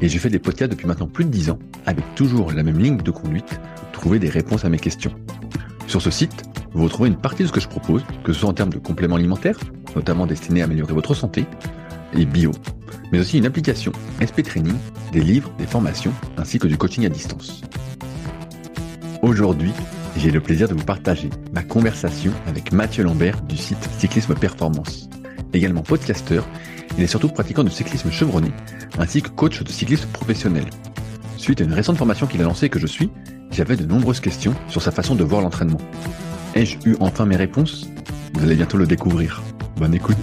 et j'ai fait des podcasts depuis maintenant plus de 10 ans avec toujours la même ligne de conduite, trouver des réponses à mes questions. Sur ce site, vous retrouvez une partie de ce que je propose, que ce soit en termes de compléments alimentaires, notamment destinés à améliorer votre santé, et bio, mais aussi une application, SP Training, des livres, des formations, ainsi que du coaching à distance. Aujourd'hui, j'ai le plaisir de vous partager ma conversation avec Mathieu Lambert du site Cyclisme Performance. Également podcasteur, il est surtout pratiquant de cyclisme chevronné, ainsi que coach de cyclisme professionnel. Suite à une récente formation qu'il a lancée que je suis, j'avais de nombreuses questions sur sa façon de voir l'entraînement. Ai-je eu enfin mes réponses? Vous allez bientôt le découvrir. Bonne écoute.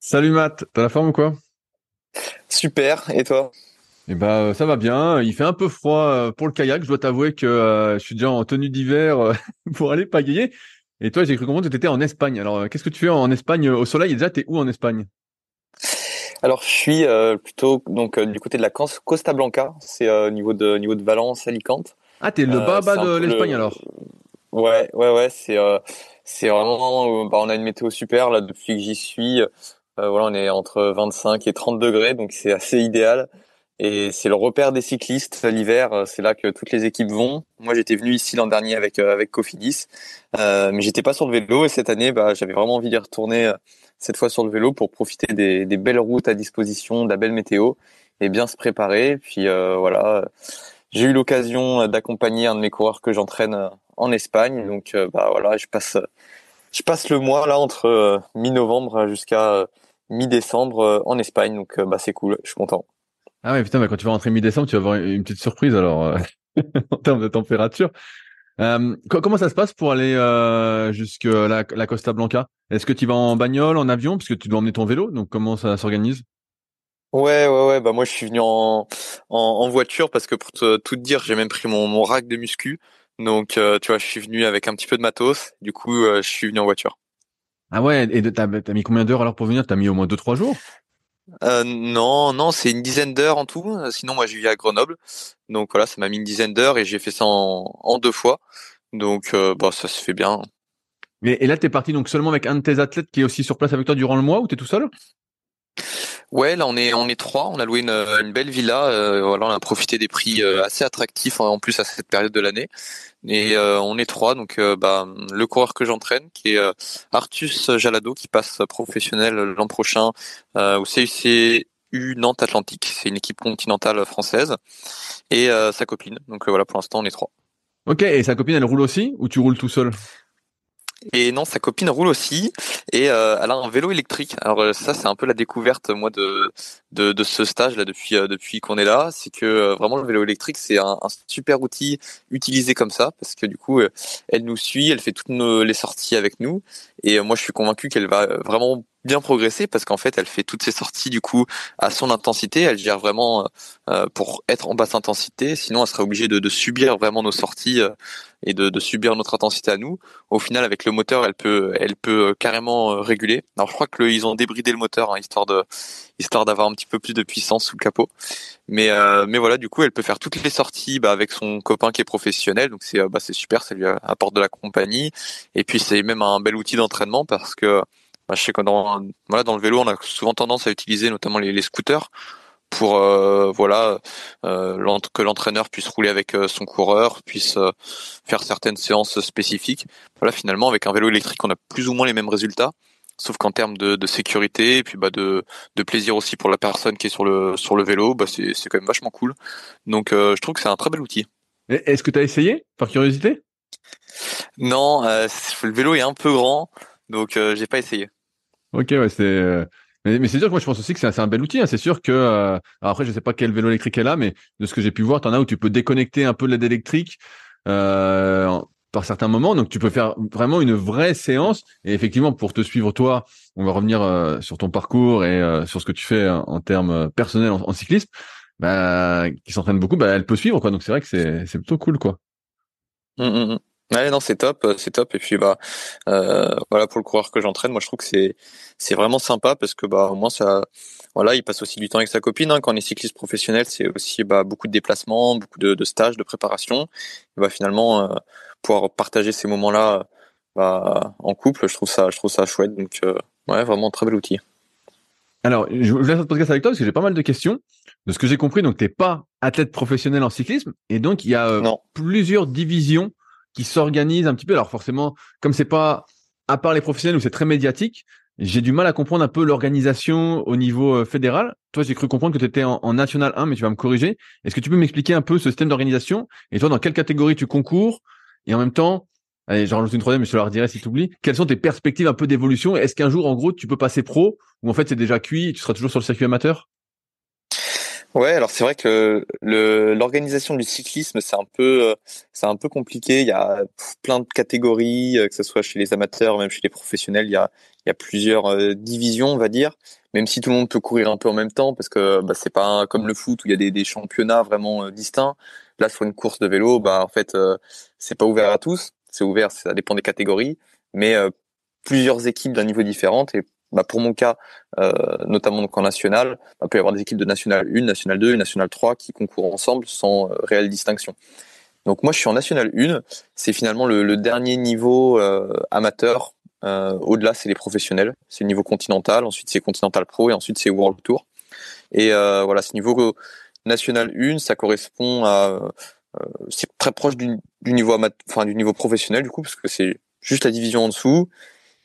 Salut Matt, t'as la forme ou quoi? Super, et toi? Eh ben ça va bien. Il fait un peu froid euh, pour le kayak. Je dois t'avouer que euh, je suis déjà en tenue d'hiver euh, pour aller pagayer. Et toi, j'ai cru comprendre que tu étais en Espagne. Alors, qu'est-ce que tu fais en Espagne au soleil? Et déjà, t'es où en Espagne? Alors, je suis plutôt donc du côté de la Costa Blanca. C'est au niveau de niveau de Valence, Alicante. Ah, t'es le bas bas de l'Espagne alors? Ouais, ouais, ouais. C'est c'est vraiment. Bah, on a une météo super là depuis que j'y suis. voilà, on est entre 25 et 30 degrés, donc c'est assez idéal. Et c'est le repère des cyclistes l'hiver. C'est là que toutes les équipes vont. Moi, j'étais venu ici l'an dernier avec avec Cofidis, euh, mais j'étais pas sur le vélo. Et cette année, bah, j'avais vraiment envie d'y retourner cette fois sur le vélo pour profiter des, des, belles routes à disposition, de la belle météo et bien se préparer. Puis euh, voilà, j'ai eu l'occasion d'accompagner un de mes coureurs que j'entraîne en Espagne. Donc bah voilà, je passe je passe le mois là entre mi-novembre jusqu'à mi-décembre en Espagne. Donc bah c'est cool, je suis content. Ah ouais, putain, mais quand tu vas rentrer mi-décembre, tu vas avoir une petite surprise alors euh, en termes de température. Euh, comment ça se passe pour aller euh, jusqu'à la, la, Costa Blanca? Est-ce que tu vas en bagnole, en avion, parce que tu dois emmener ton vélo Donc comment ça s'organise? Ouais, ouais, ouais. Bah moi, je suis venu en, en, voiture parce que pour te, tout te dire, j'ai même pris mon, mon rack de muscu. Donc, euh, tu vois, je suis venu avec un petit peu de matos. Du coup, euh, je suis venu en voiture. Ah ouais. Et t'as as mis combien d'heures alors pour venir? T'as mis au moins deux trois jours? Euh, non, non, c'est une dizaine d'heures en tout. Sinon, moi, je vis à Grenoble, donc voilà, ça m'a mis une dizaine d'heures et j'ai fait ça en, deux fois. Donc, euh, bah, ça se fait bien. Et, et là, t'es parti donc seulement avec un de tes athlètes qui est aussi sur place avec toi durant le mois ou t'es tout seul? Ouais, là on est on est trois. On a loué une, belle villa. Euh, voilà, on a profité des prix euh, assez attractifs en plus à cette période de l'année. Et euh, on est trois. Donc bah, le coureur que j'entraîne, qui est Artus Jalado, qui passe professionnel l'an prochain au CUCU Nantes Atlantique. C'est une équipe continentale française. Et sa copine. Donc voilà, pour l'instant on est trois. Ok. Et sa copine, elle roule aussi ou tu roules tout seul? Et non, sa copine roule aussi. Et euh, elle a un vélo électrique. Alors euh, ça, c'est un peu la découverte moi de de, de ce stage là depuis euh, depuis qu'on est là, c'est que vraiment le vélo électrique c'est un, un, super outil utilisé comme ça parce que du coup elle nous suit, elle fait toutes nos, les sorties avec nous. Et moi je suis convaincu qu'elle va vraiment bien progresser parce qu'en fait elle fait toutes ses sorties du coup à son intensité. Elle gère vraiment euh, pour être en basse intensité. Sinon elle serait obligée de, de subir vraiment nos sorties euh, et de, de, subir notre intensité à nous. Au final avec le moteur elle peut elle peut carrément euh, réguler. Alors je crois que ils ont débridé le moteur hein, histoire de histoire d'avoir un petit peu plus de puissance sous le capot. Mais mais voilà du coup elle peut faire toutes les sorties bah, avec son copain qui est professionnel. Donc c'est bah, c'est super ça lui apporte de la compagnie. Et puis c'est même un bel outil d'entraînement parce que bah, je sais que dans, voilà, dans le vélo, on a souvent tendance à utiliser notamment les, les scooters pour euh, voilà euh, que l'entraîneur puisse rouler avec euh, son coureur, puisse euh, faire certaines séances spécifiques. Voilà, finalement, avec un vélo électrique, on a plus ou moins les mêmes résultats, sauf qu'en termes de, de, sécurité et puis bah de, de plaisir aussi pour la personne qui est sur le sur le vélo, bah c'est c'est quand même vachement cool. Donc je trouve que c'est un très bel outil. Est-ce que tu as essayé? Par curiosité? Non, le vélo est un peu grand, donc j'ai pas essayé. Ok, ouais, c'est. Euh, mais, c'est sûr que moi je pense aussi que c'est un, bel outil. Hein. C'est sûr que euh, après je sais pas quel vélo électrique elle a, mais de ce que j'ai pu voir, tu en as où tu peux déconnecter un peu de l'aide électrique euh, par certains moments. Donc tu peux faire vraiment une vraie séance. Et effectivement, pour te suivre toi, on va revenir sur ton parcours et sur ce que tu fais en termes personnels en, cyclisme. bah, qui s'entraîne beaucoup, bah, elle peut suivre, quoi. Donc c'est vrai que c'est, plutôt cool, quoi. Mmh, mmh. Ouais, non, c'est top, c'est top. Et puis bah, euh, voilà, pour le coureur que j'entraîne, moi je trouve que c'est c'est vraiment sympa parce que bah au moins ça, voilà, il passe aussi du temps avec sa copine. Hein. Quand on est cycliste professionnel, c'est aussi bah beaucoup de déplacements, beaucoup de, de stages, de préparation. Et bah finalement, euh, pouvoir partager ces moments-là bah, en couple, je trouve ça, je trouve ça chouette. Donc euh, ouais, vraiment très bel outil. Alors, je voulais faire ce podcast avec toi parce que j'ai pas mal de questions. De ce que j'ai compris, donc t'es pas athlète professionnel en cyclisme et donc il y a euh, plusieurs divisions qui s'organisent un petit peu. Alors forcément, comme c'est pas à part les professionnels où c'est très médiatique, j'ai du mal à comprendre un peu l'organisation au niveau euh, fédéral. Toi, j'ai cru comprendre que tu étais en, National 1, mais tu vas me corriger. Est-ce que tu peux m'expliquer un peu ce système d'organisation? Et toi, dans quelle catégorie tu concours? Et en même temps, allez, j'en rajoute une troisième, mais je te la redirai si tu oublies. Quelles sont tes perspectives un peu d'évolution? Est-ce qu'un jour, en gros, tu peux passer pro Ou en fait, c'est déjà cuit et tu seras toujours sur le circuit amateur? Ouais, alors c'est vrai que l'organisation du cyclisme c'est un peu euh, c'est un peu compliqué. Il y a plein de catégories, euh, que ce soit chez les amateurs, même chez les professionnels. Il y a il y a plusieurs euh, divisions, on va dire. Même si tout le monde peut courir un peu en même temps, parce que bah, c'est pas comme le foot où il y a des, des championnats vraiment distincts. Là, sur une course de vélo, bah en fait c'est pas ouvert à tous. C'est ouvert, ça dépend des catégories, mais plusieurs équipes d'un niveau différent et bah pour mon cas, euh, notamment donc en national, bah, il peut y avoir des équipes de national 1, national 2 et national 3 qui concourent ensemble sans euh, réelle distinction. Donc moi je suis en national 1, c'est finalement le, le, dernier niveau euh, amateur. Euh, Au-delà c'est les professionnels, c'est le niveau continental, ensuite c'est continental pro et ensuite c'est World Tour. Et voilà, ce niveau national 1, ça correspond à c'est très proche du, du niveau enfin du niveau professionnel du coup parce que c'est juste la division en dessous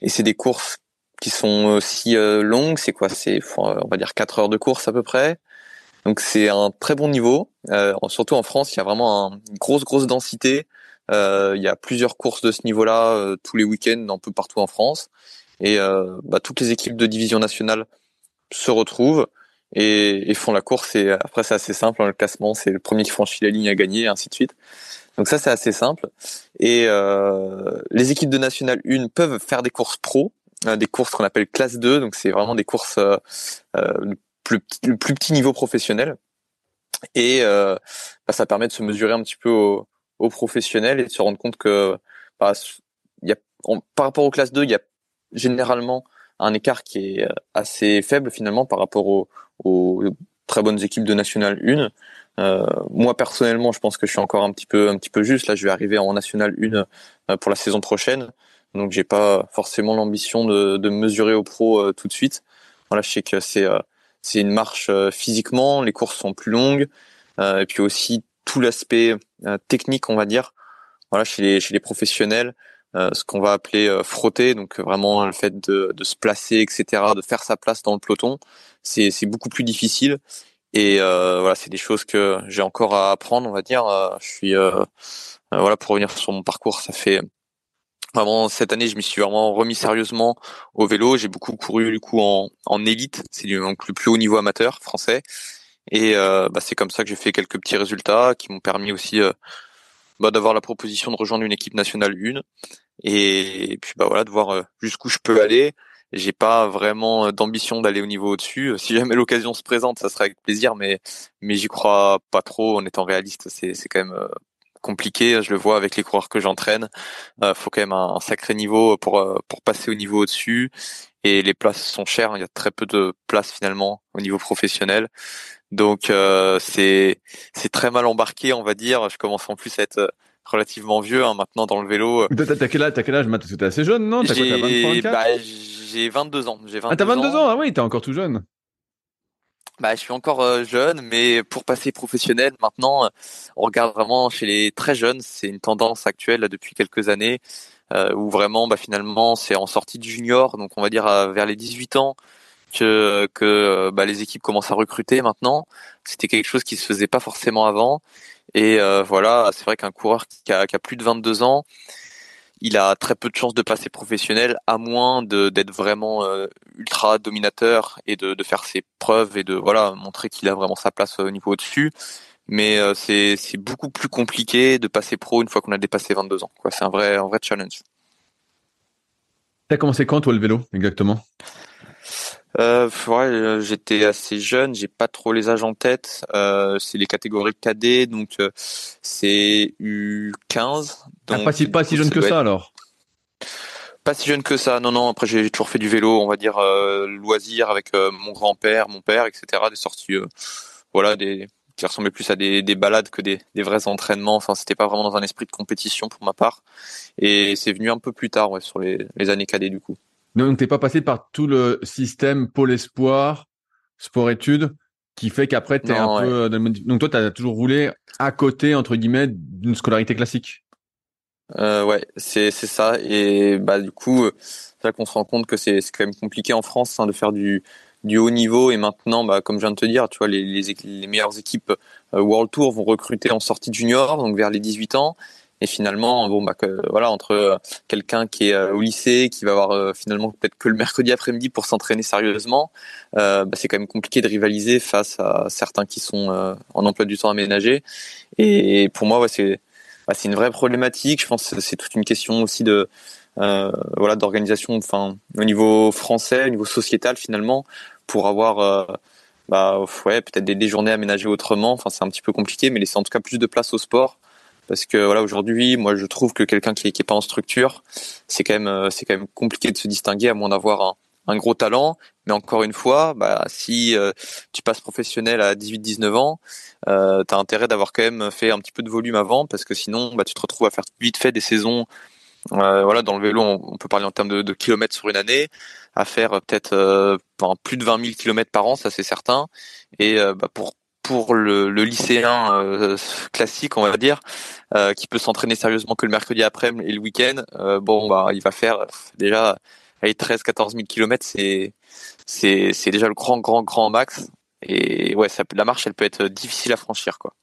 et c'est des courses qui sont aussi euh, longues. C'est quoi? C'est on va dire 4 heures de course à peu près. Donc c'est un très bon niveau. Euh, surtout en France, il y a vraiment une grosse grosse densité. Euh, il y a plusieurs courses de ce niveau-là euh, tous les week-ends un peu partout en France. Et bah, toutes les équipes de division nationale se retrouvent et, et font la course. Et après c'est assez simple. Hein, le classement, c'est le premier qui franchit la ligne à gagner, et ainsi de suite. Donc ça c'est assez simple. Et les équipes de nationale 1 peuvent faire des courses pro des courses qu'on appelle classe 2, donc c'est vraiment des courses euh, euh, le, plus, le plus petit niveau professionnel. Et euh, bah, ça permet de se mesurer un petit peu au, au professionnel et de se rendre compte que bah, y a, par rapport aux classes 2, il y a généralement un écart qui est assez faible finalement par rapport aux, aux très bonnes équipes de National 1. Euh, moi personnellement, je pense que je suis encore un petit peu un petit peu juste. Là, je vais arriver en National 1 pour la saison prochaine. Donc j'ai pas forcément l'ambition de, de mesurer au pro euh, tout de suite. Voilà, je sais que c'est euh, c'est une marche euh, physiquement, les courses sont plus longues, et puis aussi tout l'aspect technique, on va dire. Voilà, chez les chez les professionnels, ce qu'on va appeler frotter, donc vraiment le fait de, de se placer, etc., de faire sa place dans le peloton, c'est c'est beaucoup plus difficile. Et voilà, c'est des choses que j'ai encore à apprendre, on va dire. je suis voilà pour revenir sur mon parcours, ça fait Vraiment cette année, je m'y suis vraiment remis sérieusement au vélo. J'ai beaucoup couru du coup en, en élite, c'est donc le plus haut niveau amateur français. Et euh, bah, c'est comme ça que j'ai fait quelques petits résultats qui m'ont permis aussi euh, bah, d'avoir la proposition de rejoindre une équipe nationale 1 et, puis bah voilà de voir euh, jusqu'où je peux aller. J'ai pas vraiment d'ambition d'aller au niveau au-dessus. Si jamais l'occasion se présente, ça sera avec plaisir, mais mais j'y crois pas trop. En étant réaliste, c'est c'est quand même compliqué. Je le vois avec les coureurs que j'entraîne. Euh, faut quand même un, sacré niveau pour euh, pour passer au niveau au-dessus. Et les places sont chères. Il y a très peu de places finalement au niveau professionnel. Donc euh, c'est c'est très mal embarqué, on va dire. Je commence en plus à être relativement vieux hein, maintenant dans le vélo. T'as quel âge, as quel âge Matt? T'es assez jeune, non? J'ai bah, j'ai 22 ans. J'ai 22 ah t'as 22 ans. ans? Ah oui, t'es encore tout jeune. Bah, je suis encore euh, jeune, mais pour passer professionnel, maintenant, euh, on regarde vraiment chez les très jeunes. C'est une tendance actuelle là, depuis quelques années, euh, où vraiment, bah, finalement, c'est en sortie de junior, donc on va dire vers les 18 ans, que, que bah, les équipes commencent à recruter maintenant. C'était quelque chose qui se faisait pas forcément avant. Et voilà, c'est vrai qu'un coureur qui a, qui a plus de 22 ans, il a très peu de chances de passer professionnel, à moins d'être vraiment euh, ultra dominateur et de, de, faire ses preuves et de voilà montrer qu'il a vraiment sa place au niveau au-dessus. Mais euh, c'est beaucoup plus compliqué de passer pro une fois qu'on a dépassé 22 ans. C'est un vrai, un vrai challenge. T'as commencé quand toi le vélo exactement? Euh, ouais, j'étais assez jeune, j'ai pas trop les âges en tête. Euh, c'est les catégories cadet, donc c'est U15. Ah, pas si pas si jeune que ça alors. Pas si jeune que ça, non, non. Après, j'ai toujours fait du vélo, on va dire euh, loisir avec euh, mon grand-père, mon père, etc. Des sorties, euh, voilà, des qui ressemblaient plus à des, des balades que des, des vrais entraînements. Enfin, c'était pas vraiment dans un esprit de compétition pour ma part. Et c'est venu un peu plus tard, ouais, sur les, les années cadets du coup. Donc, t'es pas passé par tout le système pôle espoir, sport-études, qui fait qu'après, t'es un peu. Donc, toi, t'as toujours roulé à côté entre guillemets d'une scolarité classique? Euh, ouais, c'est c'est ça. Et bah du coup, euh, c'est là qu'on se rend compte que c'est c'est quand même compliqué en France hein, de faire du du haut niveau. Et maintenant, bah comme je viens de te dire, tu vois, les les, les meilleures équipes euh, World Tour vont recruter en sortie junior, donc vers les 18 ans. Et finalement, bon bah que, voilà, entre euh, quelqu'un qui est au lycée, qui va avoir finalement peut-être que le mercredi après-midi pour s'entraîner sérieusement, bah, c'est quand même compliqué de rivaliser face à certains qui sont en emploi du temps aménagé. Et, pour moi, ouais, c'est bah, c'est une vraie problématique. Je pense que c'est toute une question aussi de euh, voilà d'organisation, enfin au niveau français, au niveau sociétal finalement, pour avoir euh, bah peut-être des, journées aménagées autrement. Enfin c'est un petit peu compliqué, mais laisser en tout cas plus de place au sport. Parce que voilà aujourd'hui, moi je trouve que quelqu'un qui, qui est pas en structure, c'est quand même euh, c'est quand même compliqué de se distinguer à moins d'avoir un, un gros talent. Mais encore une fois, bah, si euh, tu passes professionnel à 18-19 ans, euh, tu as intérêt d'avoir quand même fait un petit peu de volume avant, parce que sinon, bah, tu te retrouves à faire vite fait des saisons. Euh, voilà, dans le vélo, on, peut parler en termes de, kilomètres sur une année, à faire peut-être plus de 20 000 kilomètres par an, ça c'est certain. Et bah, pour le lycéen classique, on va dire, qui peut s'entraîner sérieusement que le mercredi après et le week-end, bon bah il va faire déjà allez, 13, 14 000 kilomètres, c'est, c'est, c'est déjà le grand, grand, grand max. Et ouais, ça, la marche, elle peut être difficile à franchir, quoi.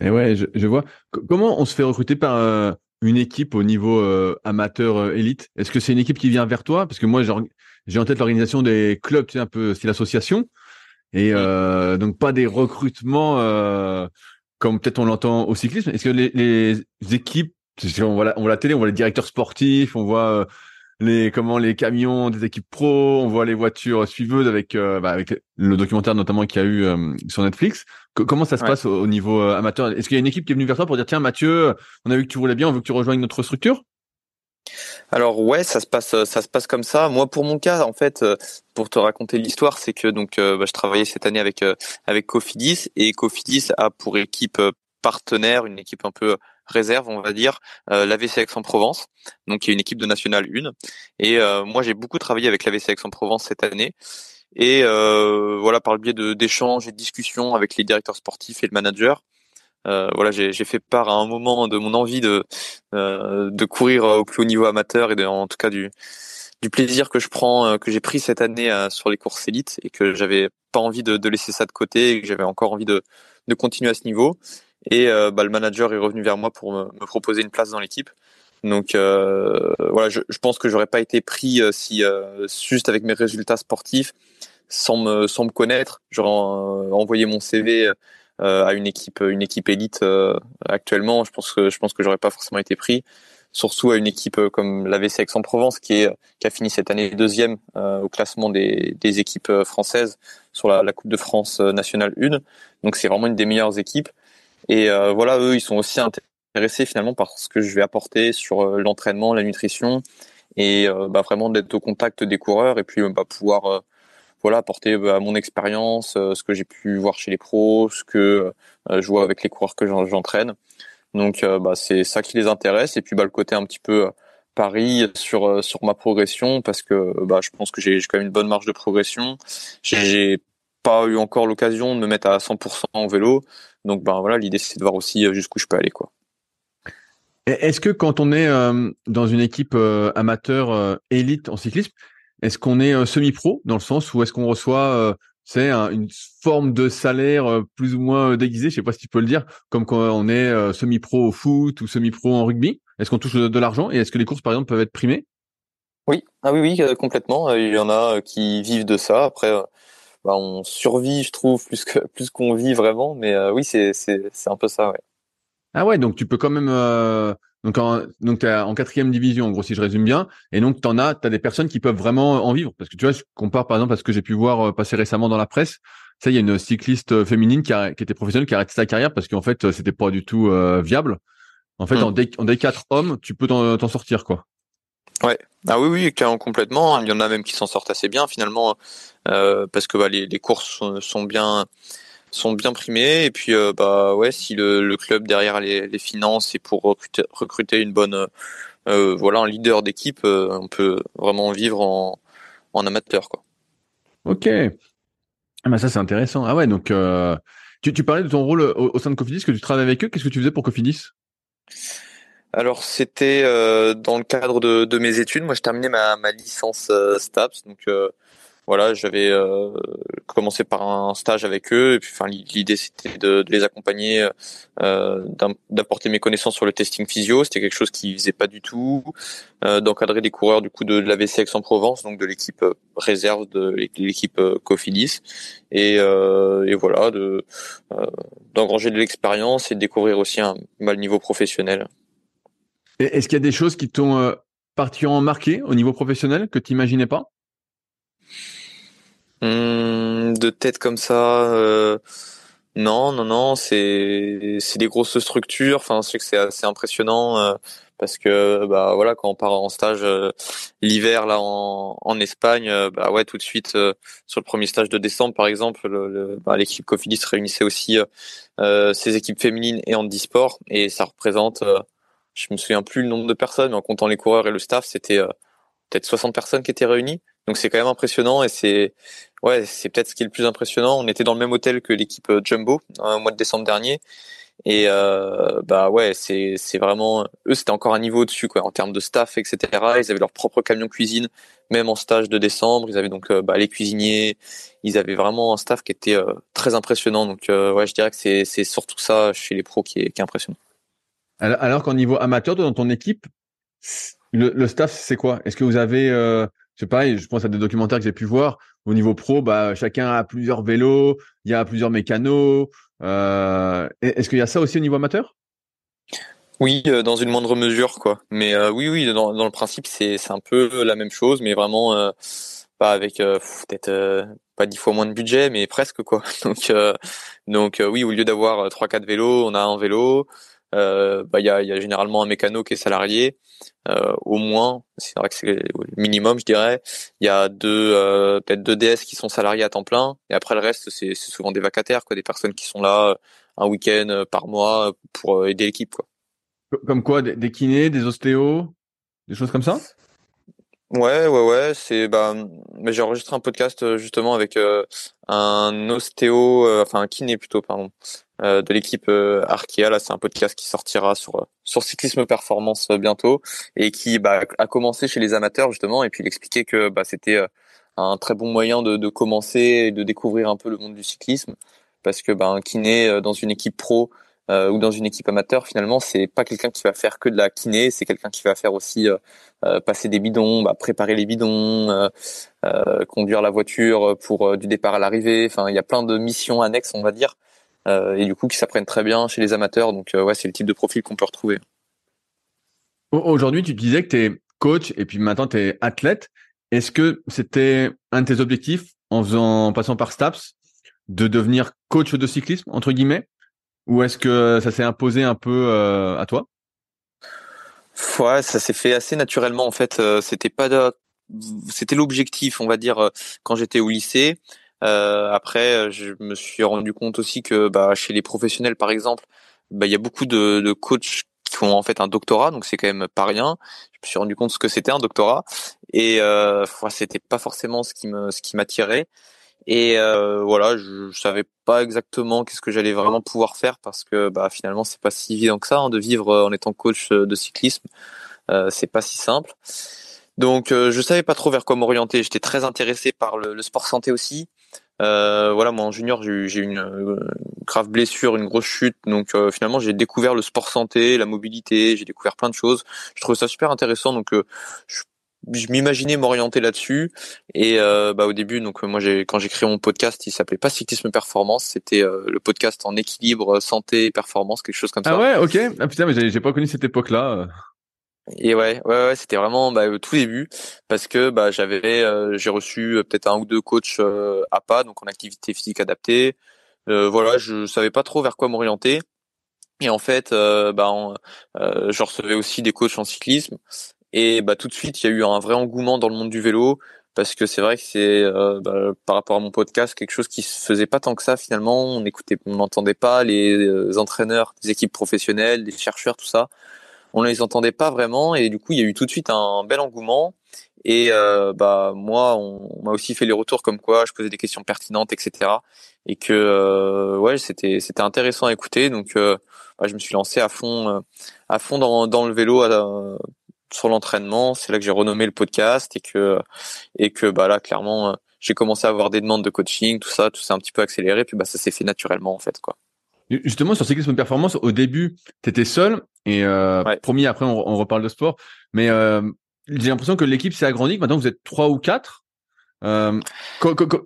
Et ouais, je, je vois. comment on se fait recruter par euh, une équipe au niveau euh, amateur euh, élite? Est-ce que c'est une équipe qui vient vers toi? Parce que moi, j'ai en tête l'organisation des clubs, tu sais, un peu style association. Et donc pas des recrutements comme peut-être on l'entend au cyclisme. Est-ce que les, les équipes, on voit, la, on voit la télé, on voit les directeurs sportifs, on voit les comment les camions des équipes pro, on voit les voitures suiveuses avec euh, bah, avec le documentaire notamment qu'il y a eu euh, sur Netflix. comment ça se passe au, niveau euh, amateur? Est-ce qu'il y a une équipe qui est venue vers toi pour dire tiens Mathieu, on a vu que tu roulais bien, on veut que tu rejoignes notre structure? Alors ouais, ça se passe, ça se passe comme ça. Moi, pour mon cas, en fait, pour te raconter l'histoire, c'est que donc bah, je travaillais cette année avec avec Cofidis et Cofidis a pour équipe partenaire une équipe un peu réserve, on va dire, euh, l'AVC Aix-en-Provence, donc qui est une équipe de National 1. Et euh, moi, j'ai beaucoup travaillé avec l'AVC Aix-en-Provence cette année. Et euh, voilà, par le biais d'échanges et de discussions avec les directeurs sportifs et le manager, euh, voilà, j'ai fait part à un moment de mon envie de courir au plus haut niveau amateur et en tout cas du plaisir que je prends, que j'ai pris cette année sur les courses élites et que j'avais pas envie de, laisser ça de côté et que j'avais encore envie de continuer à ce niveau. Et euh, bah, le manager est revenu vers moi pour me, me proposer une place dans l'équipe. Donc euh, voilà, je, je, pense que j'aurais pas été pris euh, si euh, juste avec mes résultats sportifs, sans me sans me connaître, j'aurais envoyé mon CV à une équipe une équipe élite actuellement. Je pense que je pense que j'aurais pas forcément été pris, surtout à une équipe comme l'AVC Aix-en-Provence qui est qui a fini cette année deuxième au classement des des équipes françaises sur la, la Coupe de France nationale 1. Donc c'est vraiment une des meilleures équipes. Et euh, voilà, eux, ils sont aussi intéressés finalement par ce que je vais apporter sur euh, l'entraînement, la nutrition, et euh, bah, vraiment d'être au contact des coureurs et puis bah, pouvoir voilà apporter bah, mon expérience, ce que j'ai pu voir chez les pros, ce que je vois avec les coureurs que j'entraîne. Donc bah, c'est ça qui les intéresse et puis bah, le côté un petit peu pari sur sur ma progression parce que bah, je pense que j'ai quand même une bonne marge de progression. J'ai pas eu encore l'occasion de me mettre à 100% en vélo. Donc ben voilà, l'idée c'est de voir aussi euh, jusqu'où je peux aller quoi. Est-ce que quand on est euh, dans une équipe euh, amateur élite en cyclisme, est-ce qu'on est, semi-pro dans le sens où est-ce qu'on reçoit c'est une forme de salaire plus ou moins déguisé, je sais pas si tu peux le dire, comme quand on est semi-pro au foot ou semi-pro en rugby. Est-ce qu'on touche de, l'argent et est-ce que les courses par exemple peuvent être primées? Oui, ah oui, oui, complètement. Il y en a qui vivent de ça. Après, bah, on survit, je trouve, plus que plus qu'on vit vraiment. Mais euh, oui, c'est c'est c'est un peu ça, ouais. Ah ouais, donc tu peux quand même euh, Donc, en, donc en quatrième division, en gros, si je résume bien. Et donc, t'en as, t'as des personnes qui peuvent vraiment en vivre. Parce que tu vois, je compare par exemple à ce que j'ai pu voir euh, passer récemment dans la presse. Ça, il y a une cycliste euh, féminine qui, a, qui était professionnelle, qui a arrêté sa carrière parce qu'en fait, c'était pas du tout viable. En fait, en, D, en D4 hommes, tu peux t'en sortir, quoi. Ouais. Ah oui, oui, complètement. Il y en a même qui s'en sortent assez bien finalement, euh, parce que bah, les, courses sont, bien primées. Et puis euh, bah si le, club derrière les, finances et pour recruter, recruter une bonne euh, voilà un leader d'équipe, on peut vraiment vivre en, amateur quoi. Ok. Ah bah ça c'est intéressant. Ah ouais, donc tu, tu parlais de ton rôle au, au sein de Cofidis, que tu travailles avec eux? Qu'est-ce que tu faisais pour Cofidis? Alors c'était euh, dans le cadre de, de, mes études. Moi, je terminais ma, ma licence euh, STAPS, donc euh, voilà, j'avais commencé par un stage avec eux. Et puis, enfin, l'idée c'était de, de, les accompagner, d'apporter mes connaissances sur le testing physio. C'était quelque chose qu'ils faisaient pas du tout. D'encadrer des coureurs du coup de, de l'AVC Aix-en-Provence, donc de l'équipe réserve de l'équipe Cofidis. Et, et voilà, de d'engranger de l'expérience et de découvrir aussi un mal niveau professionnel. Est-ce qu'il y a des choses qui t'ont euh, particulièrement marqué au niveau professionnel que tu n'imaginais pas? Hum, De tête comme ça, euh, non, non, non. C'est c'est des grosses structures. Enfin, c'est assez impressionnant euh, parce que bah voilà, quand on part en stage l'hiver là en, en Espagne, bah ouais, tout de suite sur le premier stage de décembre par exemple, le, bah, l'équipe Cofidis réunissait aussi ses équipes féminines et handisport et ça représente je me souviens plus le nombre de personnes, mais en comptant les coureurs et le staff, c'était euh, peut-être 60 personnes qui étaient réunies. Donc c'est quand même impressionnant et c'est ouais, c'est peut-être ce qui est le plus impressionnant. On était dans le même hôtel que l'équipe euh, Jumbo hein, au mois de décembre dernier. Et euh, bah ouais, c'est c'est vraiment eux c'était encore un niveau au-dessus quoi en termes de staff etc. Ils avaient leur propre camion cuisine même en stage de décembre. Ils avaient donc bah, les cuisiniers. Ils avaient vraiment un staff qui était très impressionnant. Donc ouais, je dirais que c'est c'est surtout ça chez les pros qui est impressionnant. Alors, qu'au niveau amateur, dans ton équipe, le, staff, c'est quoi? Est-ce que vous avez, euh, je sais pas, je pense à des documentaires que j'ai pu voir. Au niveau pro, bah, chacun a plusieurs vélos, il y a plusieurs mécanos. Euh, est-ce qu'il y a ça aussi au niveau amateur? Oui, euh, dans une moindre mesure, quoi. Mais euh, oui, oui, dans, le principe, c'est c'est un peu la même chose, mais vraiment pas avec peut-être pas dix fois moins de budget, mais presque quoi. Donc donc oui, au lieu d'avoir trois quatre vélos, on a un vélo euh, bah il y a, y a, généralement un mécano qui est salarié, euh, au moins, c'est vrai que c'est le minimum, je dirais. Il y a deux, euh, peut-être deux DS qui sont salariés à temps plein, et après le reste, c'est souvent des vacataires, quoi, des personnes qui sont là un week-end par mois pour aider l'équipe, quoi. Comme quoi, des, kinés, des ostéos, des choses comme ça? Ouais, ouais, ouais. C'est bah, j'ai enregistré un podcast justement avec un ostéo, enfin un kiné plutôt, pardon, euh, de l'équipe euh, Arkea. Là, c'est un podcast qui sortira sur sur cyclisme performance euh, bientôt et qui bah, a commencé chez les amateurs justement. Et puis il expliquait que bah, c'était un très bon moyen de, de, commencer et de découvrir un peu le monde du cyclisme parce que bah, un kiné dans une équipe pro ou dans une équipe amateur, finalement, c'est pas quelqu'un qui va faire que de la kiné, c'est quelqu'un qui va faire aussi passer des bidons, bah, préparer les bidons, conduire la voiture pour du départ à l'arrivée. Enfin, il y a plein de missions annexes, on va dire, euh, et du coup qui s'apprennent très bien chez les amateurs. Donc euh, ouais, c'est le type de profil qu'on peut retrouver. Aujourd'hui, tu disais que tu es coach et puis maintenant tu es athlète. Est-ce que c'était un de tes objectifs en faisant en passant par Staps de devenir coach de cyclisme entre guillemets? Ou est-ce que ça s'est imposé un peu euh, à toi? Ouais, ça s'est fait assez naturellement en fait. c'était pas de... c'était l'objectif, on va dire, quand j'étais au lycée. Euh, après, je me suis rendu compte aussi que bah, chez les professionnels, par exemple, bah, il y a beaucoup de, de coachs qui ont en fait un doctorat, donc c'est quand même pas rien. Je me suis rendu compte ce que c'était un doctorat et euh, c'était pas forcément ce qui me ce qui m'attirait. Et euh, voilà, je, je, savais pas exactement qu'est-ce que j'allais vraiment pouvoir faire parce que bah finalement c'est pas si évident que ça hein, de vivre en étant coach de cyclisme. Euh, c'est pas si simple. Donc euh, je savais pas trop vers quoi m'orienter. J'étais très intéressé par le, le sport santé aussi. Euh, voilà, moi en junior, j'ai eu une euh, grave blessure, une grosse chute. Donc euh, finalement, j'ai découvert le sport santé, la mobilité, j'ai découvert plein de choses. Je trouve ça super intéressant. Donc je je m'imaginais m'orienter là-dessus. Et euh, bah, au début, donc moi, j'ai quand j'ai créé mon podcast, il s'appelait pas Cyclisme Performance, c'était euh, le podcast en équilibre santé et performance, quelque chose comme ça. Ah ouais, ok. Ah putain, mais j'ai pas connu cette époque-là. Et ouais, ouais, ouais c'était vraiment bah, tout début parce que bah, j'avais, euh, j'ai reçu peut-être un ou deux coachs euh, APA, donc en activité physique adaptée. voilà, je savais pas trop vers quoi m'orienter. Et en fait, bah, je recevais aussi des coachs en cyclisme et bah tout de suite, il y a eu un vrai engouement dans le monde du vélo parce que c'est vrai que c'est euh, bah, par rapport à mon podcast quelque chose qui se faisait pas tant que ça finalement. On écoutait, on n'entendait pas les euh, entraîneurs des équipes professionnelles, les chercheurs, tout ça. On les entendait pas vraiment et du coup, il y a eu tout de suite un bel engouement. Et euh, bah moi, on, m'a aussi fait les retours comme quoi je posais des questions pertinentes, etc. Et que euh, ouais, c'était c'était intéressant à écouter. Donc bah, je me suis lancé à fond à fond dans, dans le vélo sur l'entraînement. C'est là que j'ai renommé le podcast et que et que bah là clairement euh, j'ai commencé à avoir des demandes de coaching, tout ça, tout s'est un petit peu accéléré. Puis bah ça s'est fait naturellement en fait quoi. Justement sur cyclisme de performance, au début tu étais seul et euh, promis après on, reparle de sport, mais euh, j'ai l'impression que l'équipe s'est agrandie. Maintenant vous êtes trois ou quatre. Euh,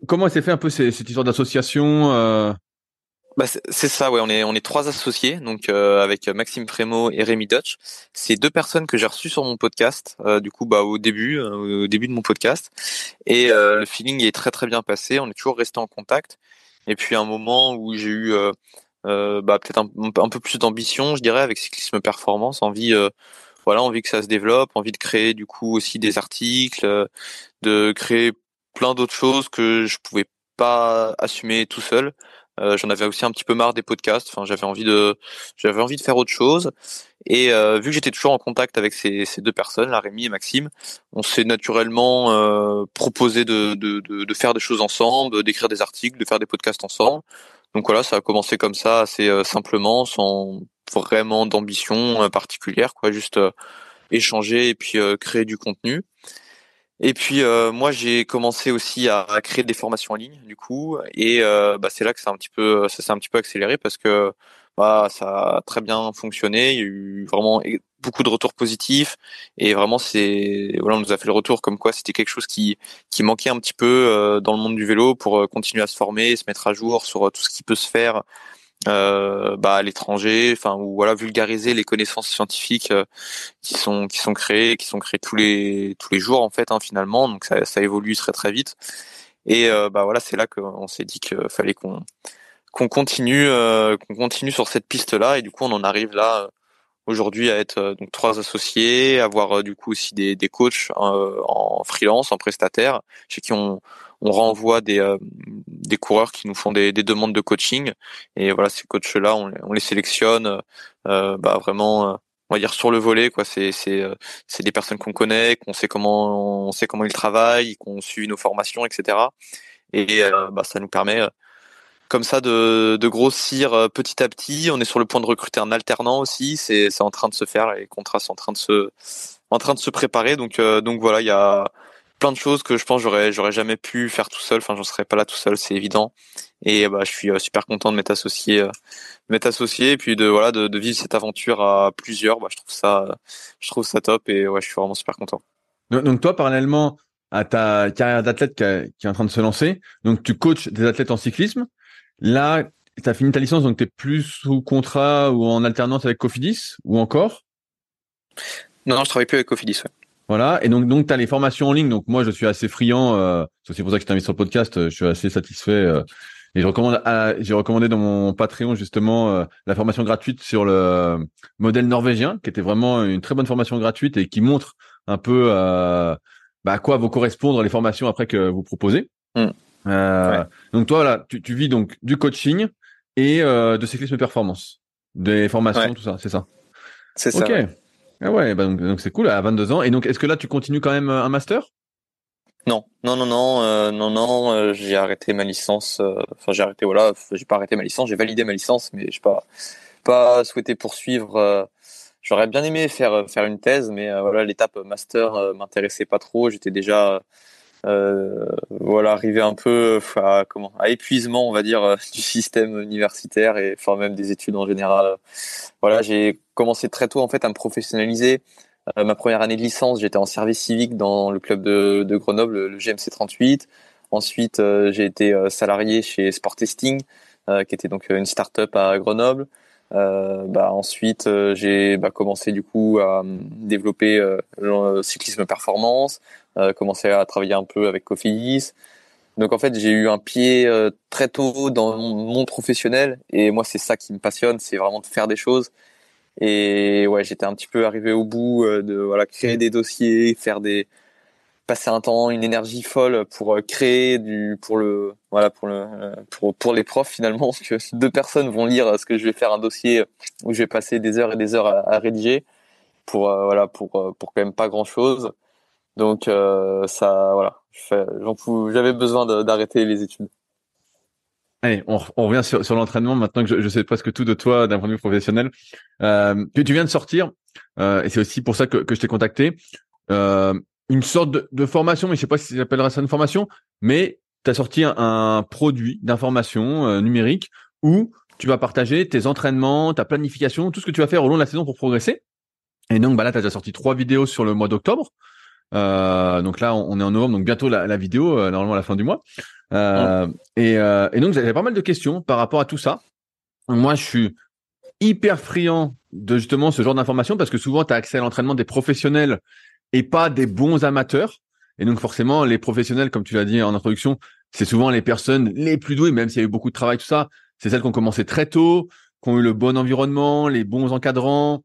comment s'est fait un peu cette histoire d'association bah, c'est ça, ouais. On est on est trois associés, donc euh, avec Maxime Frémaux et Rémi Dutch. C'est deux personnes que j'ai reçues sur mon podcast. Euh, du coup, bah au début, euh, au début de mon podcast, et le feeling est très très bien passé. On est toujours resté en contact. Et puis un moment où j'ai eu bah, peut-être un, peu plus d'ambition, je dirais, avec cyclisme performance, envie voilà, envie que ça se développe, envie de créer du coup aussi des articles, de créer plein d'autres choses que je pouvais pas assumer tout seul. Euh, j'en avais aussi un petit peu marre des podcasts. Enfin, j'avais envie de, j'avais envie de faire autre chose. Et euh, vu que j'étais toujours en contact avec ces, deux personnes, la Rémi et Maxime, on s'est naturellement euh, proposé de, de, de, faire des choses ensemble, d'écrire des articles, de faire des podcasts ensemble. Donc voilà, ça a commencé comme ça, assez euh, simplement, sans vraiment d'ambition euh, particulière, quoi, juste échanger et puis créer du contenu. Et puis euh, moi j'ai commencé aussi à, créer des formations en ligne du coup et euh, bah, c'est là que ça un petit peu ça s'est un petit peu accéléré parce que bah, ça a très bien fonctionné, il y a eu vraiment beaucoup de retours positifs et vraiment c'est voilà on nous a fait le retour comme quoi c'était quelque chose qui qui manquait un petit peu euh, dans le monde du vélo pour continuer à se former, se mettre à jour sur tout ce qui peut se faire euh, bah, à l'étranger, enfin ou voilà vulgariser les connaissances scientifiques euh, qui sont qui sont créées, qui sont créées tous les tous les jours en fait hein, finalement. Donc ça, ça évolue très très vite. Et euh, bah voilà, c'est là qu'on s'est dit qu'il fallait qu'on qu'on continue qu'on continue sur cette piste là et du coup on en arrive là aujourd'hui à être donc trois associés, avoir du coup aussi des, des coachs en freelance, en prestataire, chez qui on, on renvoie des, euh, des coureurs qui nous font des, des, demandes de coaching. Et voilà, ces coachs-là, on, on, les sélectionne euh, bah, vraiment, euh, on va dire sur le volet. quoi. C'est c'est euh, des personnes qu'on connaît, qu'on sait comment on sait comment ils travaillent, qu'on suit nos formations, etc. Et bah, ça nous permet comme ça de, grossir petit à petit. On est sur le point de recruter un alternant aussi. C'est en train de se faire. Les contrats sont en train de se en train de se préparer. Donc donc voilà, il y a plein de choses que je pense j'aurais j'aurais jamais pu faire tout seul. Enfin, j'en serais pas là tout seul, c'est évident. Et bah, je suis euh, super content de m'être associé, euh, associé, et puis de voilà de, vivre cette aventure à plusieurs. Bah, je trouve ça, je trouve ça top, et ouais, je suis vraiment super content. Donc, toi, parallèlement à ta carrière d'athlète qui, est en train de se lancer, donc tu coaches des athlètes en cyclisme. Là, tu as fini ta licence, donc tu es plus sous contrat ou en alternance avec Cofidis ou encore? Non, non, je travaille plus avec Cofidis. Ouais. Voilà. Et donc, donc, tu as les formations en ligne. Donc, moi, je suis assez friand. Euh, c'est pour ça que je t'invite sur le podcast. Euh, je suis assez satisfait. Euh, et je recommande, j'ai recommandé dans mon Patreon justement la formation gratuite sur le modèle norvégien, qui était vraiment une très bonne formation gratuite et qui montre un peu bah, à quoi vont correspondre les formations après que vous proposez. Mm. Donc toi, là, tu, tu, vis donc du coaching et de cyclisme performance, des formations, tout ça, c'est ça. C'est ça. Ok. Ah ouais, bah donc c'est cool à 22 ans. Et donc, est-ce que là, tu continues quand même euh, un master? Non, non, non, non, euh, non, non. Euh, j'ai arrêté ma licence. Enfin, j'ai arrêté. Voilà, j'ai pas arrêté ma licence. J'ai validé ma licence, mais je pas pas souhaité poursuivre. J'aurais bien aimé faire faire une thèse, mais voilà, l'étape master m'intéressait pas trop. J'étais déjà euh, voilà, arrivé un peu à, comment, à épuisement, on va dire, euh, du système universitaire et enfin même des études en général. Voilà, j'ai commencé très tôt en fait à me professionnaliser ma première année de licence, j'étais en service civique dans le club de, Grenoble, le GMC 38. Ensuite, j'ai été salarié chez Sport Testing, qui était donc une start-up à Grenoble. Euh, bah, ensuite, euh, j'ai bah, commencé du coup à développer euh, le cyclisme performance, commencé à travailler un peu avec Cofidis. Donc en fait, j'ai eu un pied très tôt dans mon professionnel et moi c'est ça qui me passionne, c'est vraiment de faire des choses. Et ouais, j'étais un petit peu arrivé au bout de voilà créer des dossiers, faire des passer un temps, une énergie folle pour euh, créer du, pour le, voilà, pour le, euh, pour, pour les profs finalement, parce que deux personnes vont lire ce que je vais faire un dossier où je vais passer des heures et des heures à, rédiger pour, euh, voilà, pour, pour quand même pas grand chose. Donc, ça, voilà, j'avais besoin d'arrêter les études. Allez, on, on revient sur, sur l'entraînement maintenant que je, je, sais presque tout de toi d'un point de vue professionnel. Euh, tu, tu viens de sortir, euh, et c'est aussi pour ça que, que je t'ai contacté. Euh, une sorte de, formation, mais je sais pas si j'appellerais ça une formation, mais tu as sorti un, produit d'information euh, numérique où tu vas partager tes entraînements, ta planification, tout ce que tu vas faire au long de la saison pour progresser. Et donc bah là, tu as déjà sorti trois vidéos sur le mois d'octobre. Euh, donc là, on est en novembre, donc bientôt la, vidéo, euh, normalement à la fin du mois. et, et donc, j'avais pas mal de questions par rapport à tout ça. Moi, je suis hyper friand de justement ce genre d'informations parce que souvent, tu as accès à l'entraînement des professionnels et pas des bons amateurs. Et donc forcément, les professionnels, comme tu l'as dit en introduction, c'est souvent les personnes les plus douées, même s'il y a eu beaucoup de travail, tout ça, c'est celles qui ont commencé très tôt, qui ont eu le bon environnement, les bons encadrants,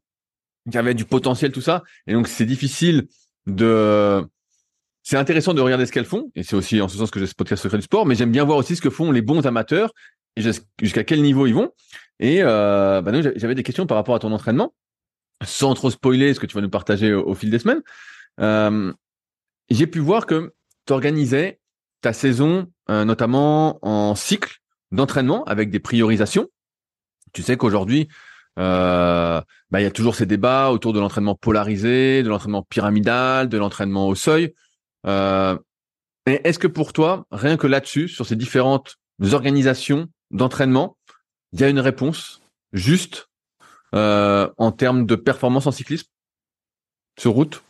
qui avaient du potentiel, tout ça. Et donc c'est difficile C'est intéressant de regarder ce qu'elles font, et c'est aussi en ce sens que j'ai ce podcast secret du sport, mais j'aime bien voir aussi ce que font les bons amateurs, et jusqu'à quel niveau ils vont. Et euh, bah j'avais des questions par rapport à ton entraînement, sans trop spoiler ce que tu vas nous partager au fil des semaines. Euh, j'ai pu voir que tu organisais ta saison euh, notamment en cycle d'entraînement avec des priorisations. Tu sais qu'aujourd'hui, euh, bah, il y a toujours ces débats autour de l'entraînement polarisé, de l'entraînement pyramidal, de l'entraînement au seuil. Euh, Est-ce que pour toi, rien que là-dessus, sur ces différentes organisations d'entraînement, il y a une réponse juste euh, en termes de performance en cyclisme sur route?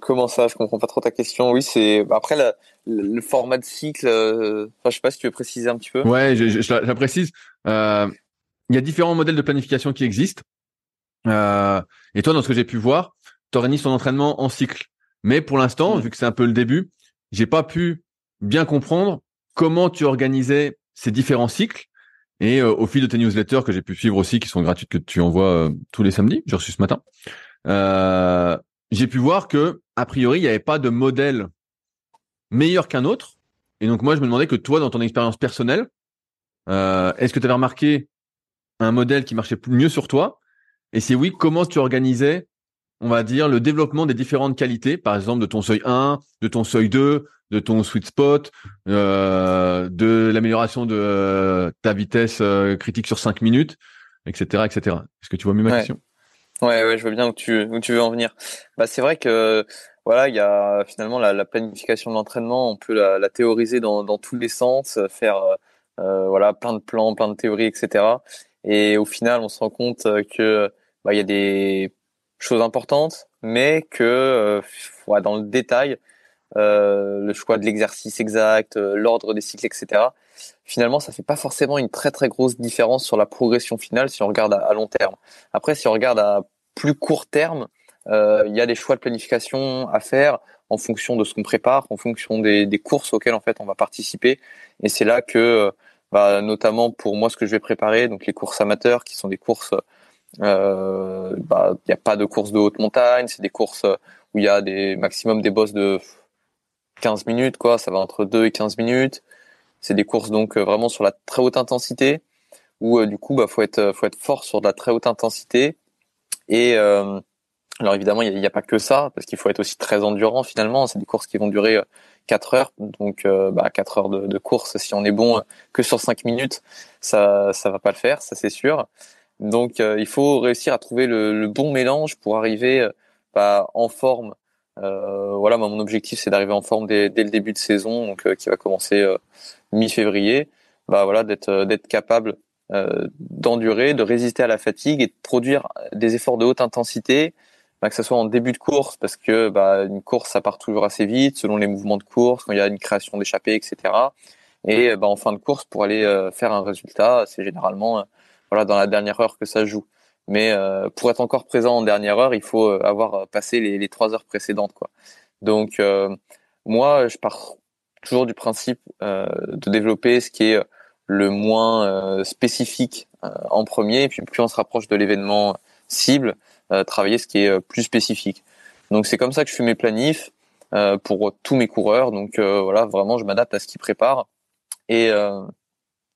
Comment ça? Je comprends pas trop ta question. Oui, c'est après le format de cycle. Euh... Enfin, je sais pas si tu veux préciser un petit peu. Ouais, je, je, je la précise. Euh, il y a différents modèles de planification qui existent. Euh, et toi, dans ce que j'ai pu voir, tu organises ton entraînement en cycle. Mais pour l'instant, mmh. vu que c'est un peu le début, j'ai pas pu bien comprendre comment tu organisais ces différents cycles. Et euh, au fil de tes newsletters que j'ai pu suivre aussi, qui sont gratuites, que tu envoies euh, tous les samedis, j'ai reçu ce matin. Euh, j'ai pu voir que, a priori, il n'y avait pas de modèle meilleur qu'un autre. Et donc, moi, je me demandais que toi, dans ton expérience personnelle, euh, est-ce que tu avais remarqué un modèle qui marchait mieux sur toi? Et si oui, comment tu organisais, on va dire, le développement des différentes qualités, par exemple, de ton seuil 1, de ton seuil 2, de ton sweet spot, euh, de l'amélioration de euh, ta vitesse critique sur 5 minutes, etc., etc. Est-ce que tu vois mieux ma question? Ouais, ouais, je vois bien où tu, où tu veux en venir. Bah, c'est vrai que voilà, il y a finalement la, la planification de l'entraînement, on peut la, la théoriser dans, dans, tous les sens, faire euh, voilà plein de plans, plein de théories, etc. Et au final, on se rend compte que bah, il y a des choses importantes, mais que euh, dans le détail, euh, le choix de l'exercice exact, euh, l'ordre des cycles, etc. Finalement, ça fait pas forcément une très très grosse différence sur la progression finale si on regarde à, long terme. Après, si on regarde à plus court terme, euh, il y a des choix de planification à faire en fonction de ce qu'on prépare, en fonction des, des, courses auxquelles en fait on va participer. Et c'est là que, bah, notamment pour moi, ce que je vais préparer, donc les courses amateurs, qui sont des courses, euh, bah, il n'y a pas de courses de haute montagne, c'est des courses où il y a des maximum des bosses de 15 minutes, quoi. Ça va entre 2 et 15 minutes. C'est des courses donc euh, vraiment sur la très haute intensité, où euh, du coup, bah, faut être, euh, faut être fort sur de la très haute intensité. Et alors évidemment, il n'y a, pas que ça, parce qu'il faut être aussi très endurant finalement. C'est des courses qui vont durer 4 heures, donc bah, 4 heures de, course. Si on est bon que sur 5 minutes, ça, ça va pas le faire, ça c'est sûr. Donc il faut réussir à trouver le, bon mélange pour arriver bah, en forme euh, voilà, mon objectif c'est d'arriver en forme dès, dès, le début de saison, donc euh, qui va commencer euh, mi-février. Bah voilà, d'être d'être capable d'endurer, de résister à la fatigue et de produire des efforts de haute intensité, que ce soit en début de course, parce que bah, une course, ça part toujours assez vite, selon les mouvements de course, quand il y a une création d'échappée, etc. Et bah, en fin de course, pour aller faire un résultat, c'est généralement voilà dans la dernière heure que ça joue. Mais euh, pour être encore présent en dernière heure, il faut euh, avoir passé les, trois heures précédentes, quoi. Donc euh, moi, je pars toujours du principe de développer ce qui est le moins spécifique en premier, et puis plus on se rapproche de l'événement cible, travailler ce qui est plus spécifique. Donc c'est comme ça que je fais mes planifs pour tous mes coureurs. Donc voilà, vraiment, je m'adapte à ce qu'ils préparent, et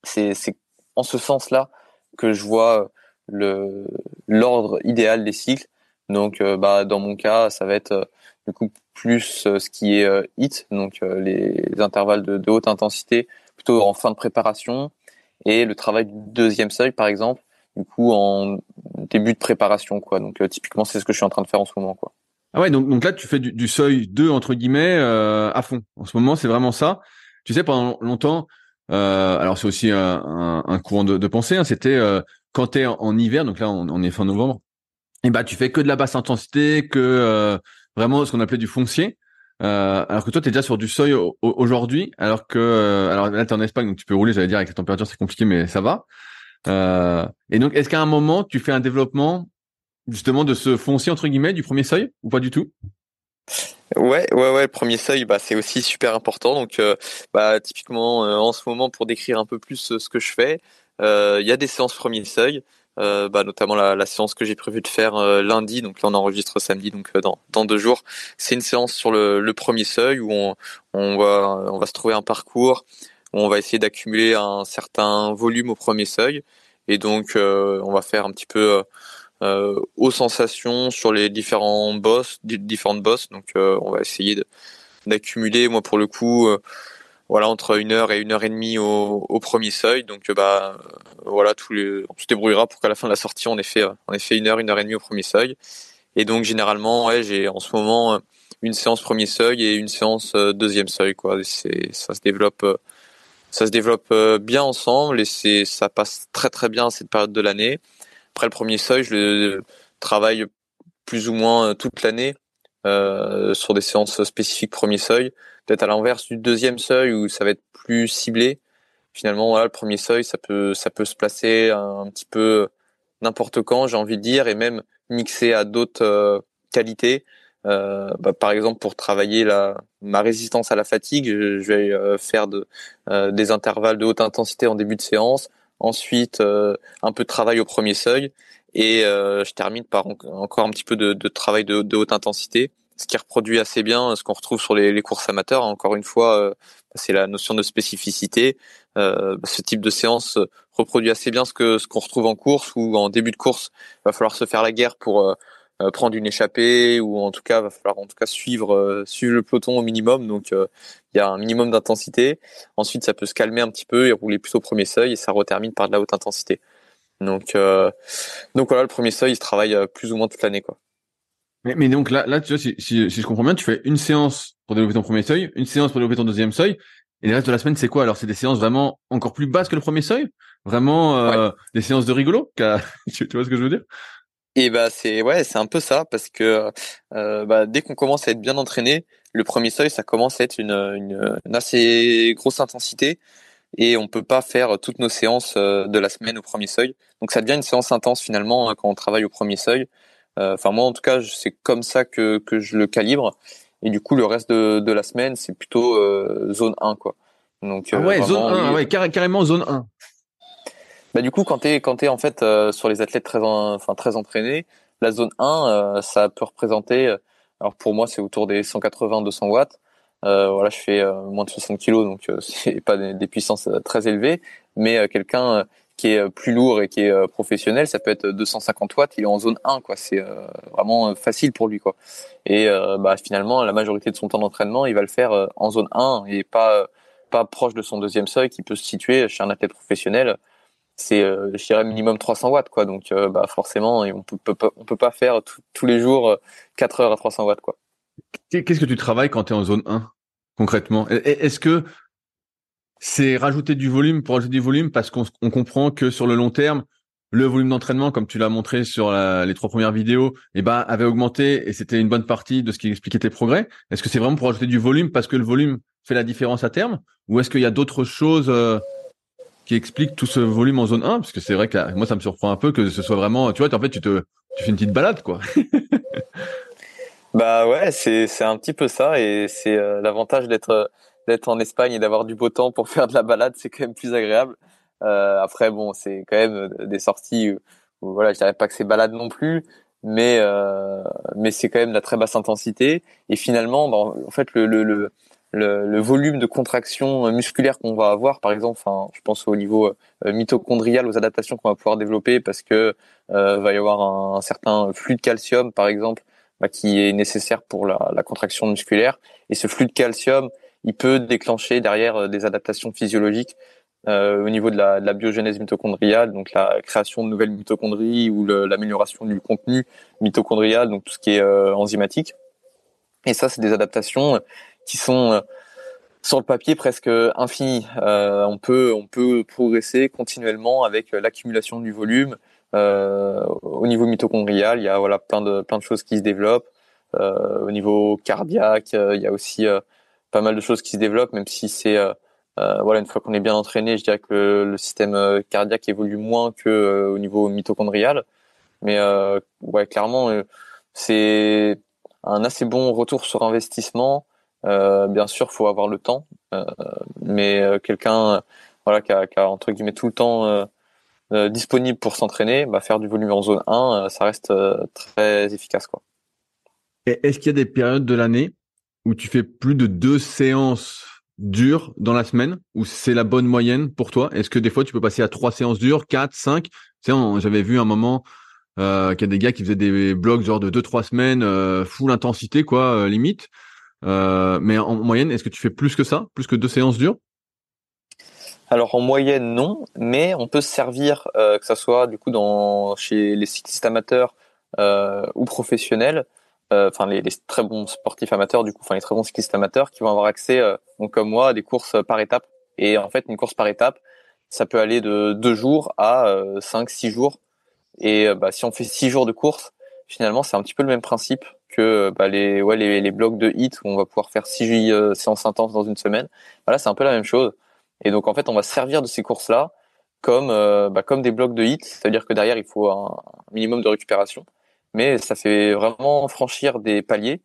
c'est en ce sens-là que je vois le l'ordre idéal des cycles. Donc, euh, bah, dans mon cas, ça va être euh, du coup plus euh, ce qui est hit, donc les, intervalles de, de, haute intensité, plutôt en fin de préparation, et le travail du deuxième seuil, par exemple, du coup en début de préparation, quoi. Donc, typiquement, c'est ce que je suis en train de faire en ce moment, quoi. Ah ouais, donc, donc là, tu fais du, du seuil 2, entre guillemets, à fond. En ce moment, c'est vraiment ça. Tu sais, pendant longtemps, alors c'est aussi un, un, courant de, de pensée, hein, c'était quand tu es en, hiver, donc là on, est fin novembre, et eh bah tu fais que de la basse intensité, que euh, vraiment ce qu'on appelait du foncier. Euh, alors que toi, tu es déjà sur du seuil aujourd'hui, alors que euh, alors là, tu en Espagne, donc tu peux rouler, j'allais dire, avec la température, c'est compliqué, mais ça va. Et donc, est-ce qu'à un moment, tu fais un développement justement de ce foncier, entre guillemets, du premier seuil, ou pas du tout? Ouais, ouais, ouais. Le premier seuil, bah, c'est aussi super important. Donc, bah, typiquement, en ce moment, pour décrire un peu plus ce que je fais, euh, il y a des séances premier seuil, euh, bah, notamment la, séance que j'ai prévu de faire euh, lundi. Donc là, on enregistre samedi, donc dans, dans deux jours. C'est une séance sur le, le, premier seuil où on, on, va, on va se trouver un parcours on va essayer d'accumuler un certain volume au premier seuil. Et donc, on va faire un petit peu euh, aux sensations sur les différents boss, différentes boss. Donc, on va essayer d'accumuler. Moi, pour le coup, voilà entre une heure et une heure et demie au, au premier seuil. Donc bah voilà, tous les, on se débrouillera pour qu'à la fin de la sortie on ait fait on ait fait une heure, une heure et demie au premier seuil. Et donc généralement j'ai en ce moment une séance premier seuil et une séance euh, deuxième seuil quoi. Ça se développe euh, ça se développe euh, bien ensemble et c'est ça passe très très bien cette période de l'année. Après le premier seuil, je le travaille plus ou moins toute l'année euh, sur des séances spécifiques premier seuil peut-être à l'inverse du deuxième seuil où ça va être plus ciblé. Finalement, voilà, le premier seuil, ça peut, ça peut se placer un, petit peu n'importe quand, j'ai envie de dire, et même mixer à d'autres euh, qualités. Euh, bah, par exemple, pour travailler la, ma résistance à la fatigue, je, vais euh, faire de, euh, des intervalles de haute intensité en début de séance, ensuite un peu de travail au premier seuil, et je termine par encore un petit peu de, de travail de, de haute intensité ce qui reproduit assez bien ce qu'on retrouve sur les, les, courses amateurs. Encore une fois, euh, c'est la notion de spécificité. Euh, ce type de séance reproduit assez bien ce que ce qu'on retrouve en course ou en début de course. Il va falloir se faire la guerre pour euh, prendre une échappée ou en tout cas va falloir en tout cas suivre suivre le peloton au minimum. Donc il y a un minimum d'intensité. Ensuite, ça peut se calmer un petit peu et rouler plus au premier seuil et ça retermine par de la haute intensité. Donc donc voilà, le premier seuil, il se travaille plus ou moins toute l'année quoi. Mais, mais, donc là, là, tu vois, si, si, si, je comprends bien, tu fais une séance pour développer ton premier seuil, une séance pour développer ton deuxième seuil, et le reste de la semaine, c'est quoi? Alors, c'est des séances vraiment encore plus basses que le premier seuil? Vraiment euh, des séances de rigolo? Tu, vois ce que je veux dire? Et bah c'est ouais, c'est un peu ça parce que euh, bah, dès qu'on commence à être bien entraîné, le premier seuil, ça commence à être une, une, une assez grosse intensité et on peut pas faire toutes nos séances euh, de la semaine au premier seuil. Donc ça devient une séance intense finalement hein, quand on travaille au premier seuil. Euh, enfin moi en tout cas c'est comme ça que, que je le calibre. Et du coup le reste de, de la semaine c'est plutôt euh, zone 1 quoi. Donc ah ouais zone 1 ouais carrément zone 1. Bah du coup quand t'es quand t'es en fait euh, sur les athlètes très enfin très entraînés, la zone 1 ça peut représenter alors pour moi c'est autour des 180-200 watts. Euh, voilà, je fais moins de 60 kilos, donc c'est pas des, puissances très élevées. Mais quelqu'un qui est euh, plus lourd et qui est euh, professionnel, ça peut être 250 watts, il est en zone 1, quoi. C'est euh, vraiment facile pour lui, quoi. Et bah, finalement, la majorité de son temps d'entraînement, il va le faire en zone 1 et pas pas proche de son deuxième seuil qui peut se situer chez un athlète professionnel. C'est, je dirais, minimum 300 watts, quoi. Donc, bah, forcément, on peut, peut, on peut pas faire tous les jours 4 heures à 300 watts, quoi. Qu'est-ce que tu travailles quand tu es en zone 1 concrètement? Est-ce que c'est rajouter du volume pour rajouter du volume? Parce qu'on comprend que sur le long terme, le volume d'entraînement, comme tu l'as montré sur les trois premières vidéos, eh ben, avait augmenté et c'était une bonne partie de ce qui expliquait tes progrès. Est-ce que c'est vraiment pour rajouter du volume parce que le volume fait la différence à terme? Ou est-ce qu'il y a d'autres choses euh, qui expliquent tout ce volume en zone 1 Parce que c'est vrai que moi, ça me surprend un peu que ce soit vraiment, tu vois, en fait, tu te, tu fais une petite balade, quoi. bah ouais, c'est, c'est un petit peu ça et c'est euh, l'avantage d'être d'être en Espagne et d'avoir du beau temps pour faire de la balade, c'est quand même plus agréable. Euh, après, bon, c'est quand même euh, des sorties où, voilà, je dirais pas que c'est balade non plus, mais euh, mais c'est quand même de la très basse intensité. Et finalement, bah, en fait, le, le, le le, volume de contraction musculaire qu'on va avoir, par exemple, enfin, je pense au niveau euh, mitochondrial, aux adaptations qu'on va pouvoir développer, parce que euh, va y avoir un, certain flux de calcium, par exemple, bah, qui est nécessaire pour la, la, contraction musculaire. Et ce flux de calcium, il peut déclencher derrière euh, des adaptations physiologiques euh, au niveau de la, de la, biogénèse mitochondriale, donc la création de nouvelles mitochondries ou l'amélioration du contenu mitochondrial, donc tout ce qui est euh, enzymatique. Et ça, c'est des adaptations qui sont euh, sur le papier presque infinies. Euh, on peut on peut progresser continuellement avec l'accumulation du volume. au niveau mitochondrial, il y a voilà plein de plein de choses qui se développent. au niveau cardiaque, il y a aussi pas mal de choses qui se développent, même si c'est euh, voilà, une fois qu'on est bien entraîné, je dirais que le, système euh, cardiaque évolue moins que euh, au niveau mitochondrial. Mais ouais, clairement, c'est un assez bon retour sur investissement. Bien sûr, faut avoir le temps, mais quelqu'un voilà qui a, entre guillemets tout le temps disponible pour s'entraîner, bah, faire du volume en zone 1, ça reste très efficace quoi. Est-ce qu'il y a des périodes de l'année où tu fais plus de deux séances dures dans la semaine ou c'est la bonne moyenne pour toi? Est-ce que des fois tu peux passer à trois séances dures, quatre, cinq? J'avais vu un moment euh, qu'il y a des gars qui faisaient des blogs genre de deux trois semaines euh, full intensité quoi, euh, limite. Euh, mais en moyenne, est-ce que tu fais plus que ça, plus que deux séances dures? Alors en moyenne non, mais on peut se servir que ça soit du coup dans chez les cyclistes amateurs ou professionnels euh, enfin les, les, très bons sportifs amateurs du coup, enfin les très bons cyclistes amateurs qui vont avoir accès, euh, donc comme moi, à des courses par étapes. Et en fait, une course par étape, ça peut aller de deux jours à euh, cinq, six jours. Et bah, si on fait six jours de course, finalement, c'est un petit peu le même principe que bah, les, ouais, les, les blocs de hit où on va pouvoir faire six séances intenses dans une semaine. Voilà, c'est un peu la même chose. Et donc en fait, on va servir de ces courses-là comme bah, comme des blocs de hit, c'est-à-dire que derrière, il faut un minimum de récupération mais ça fait vraiment franchir des paliers.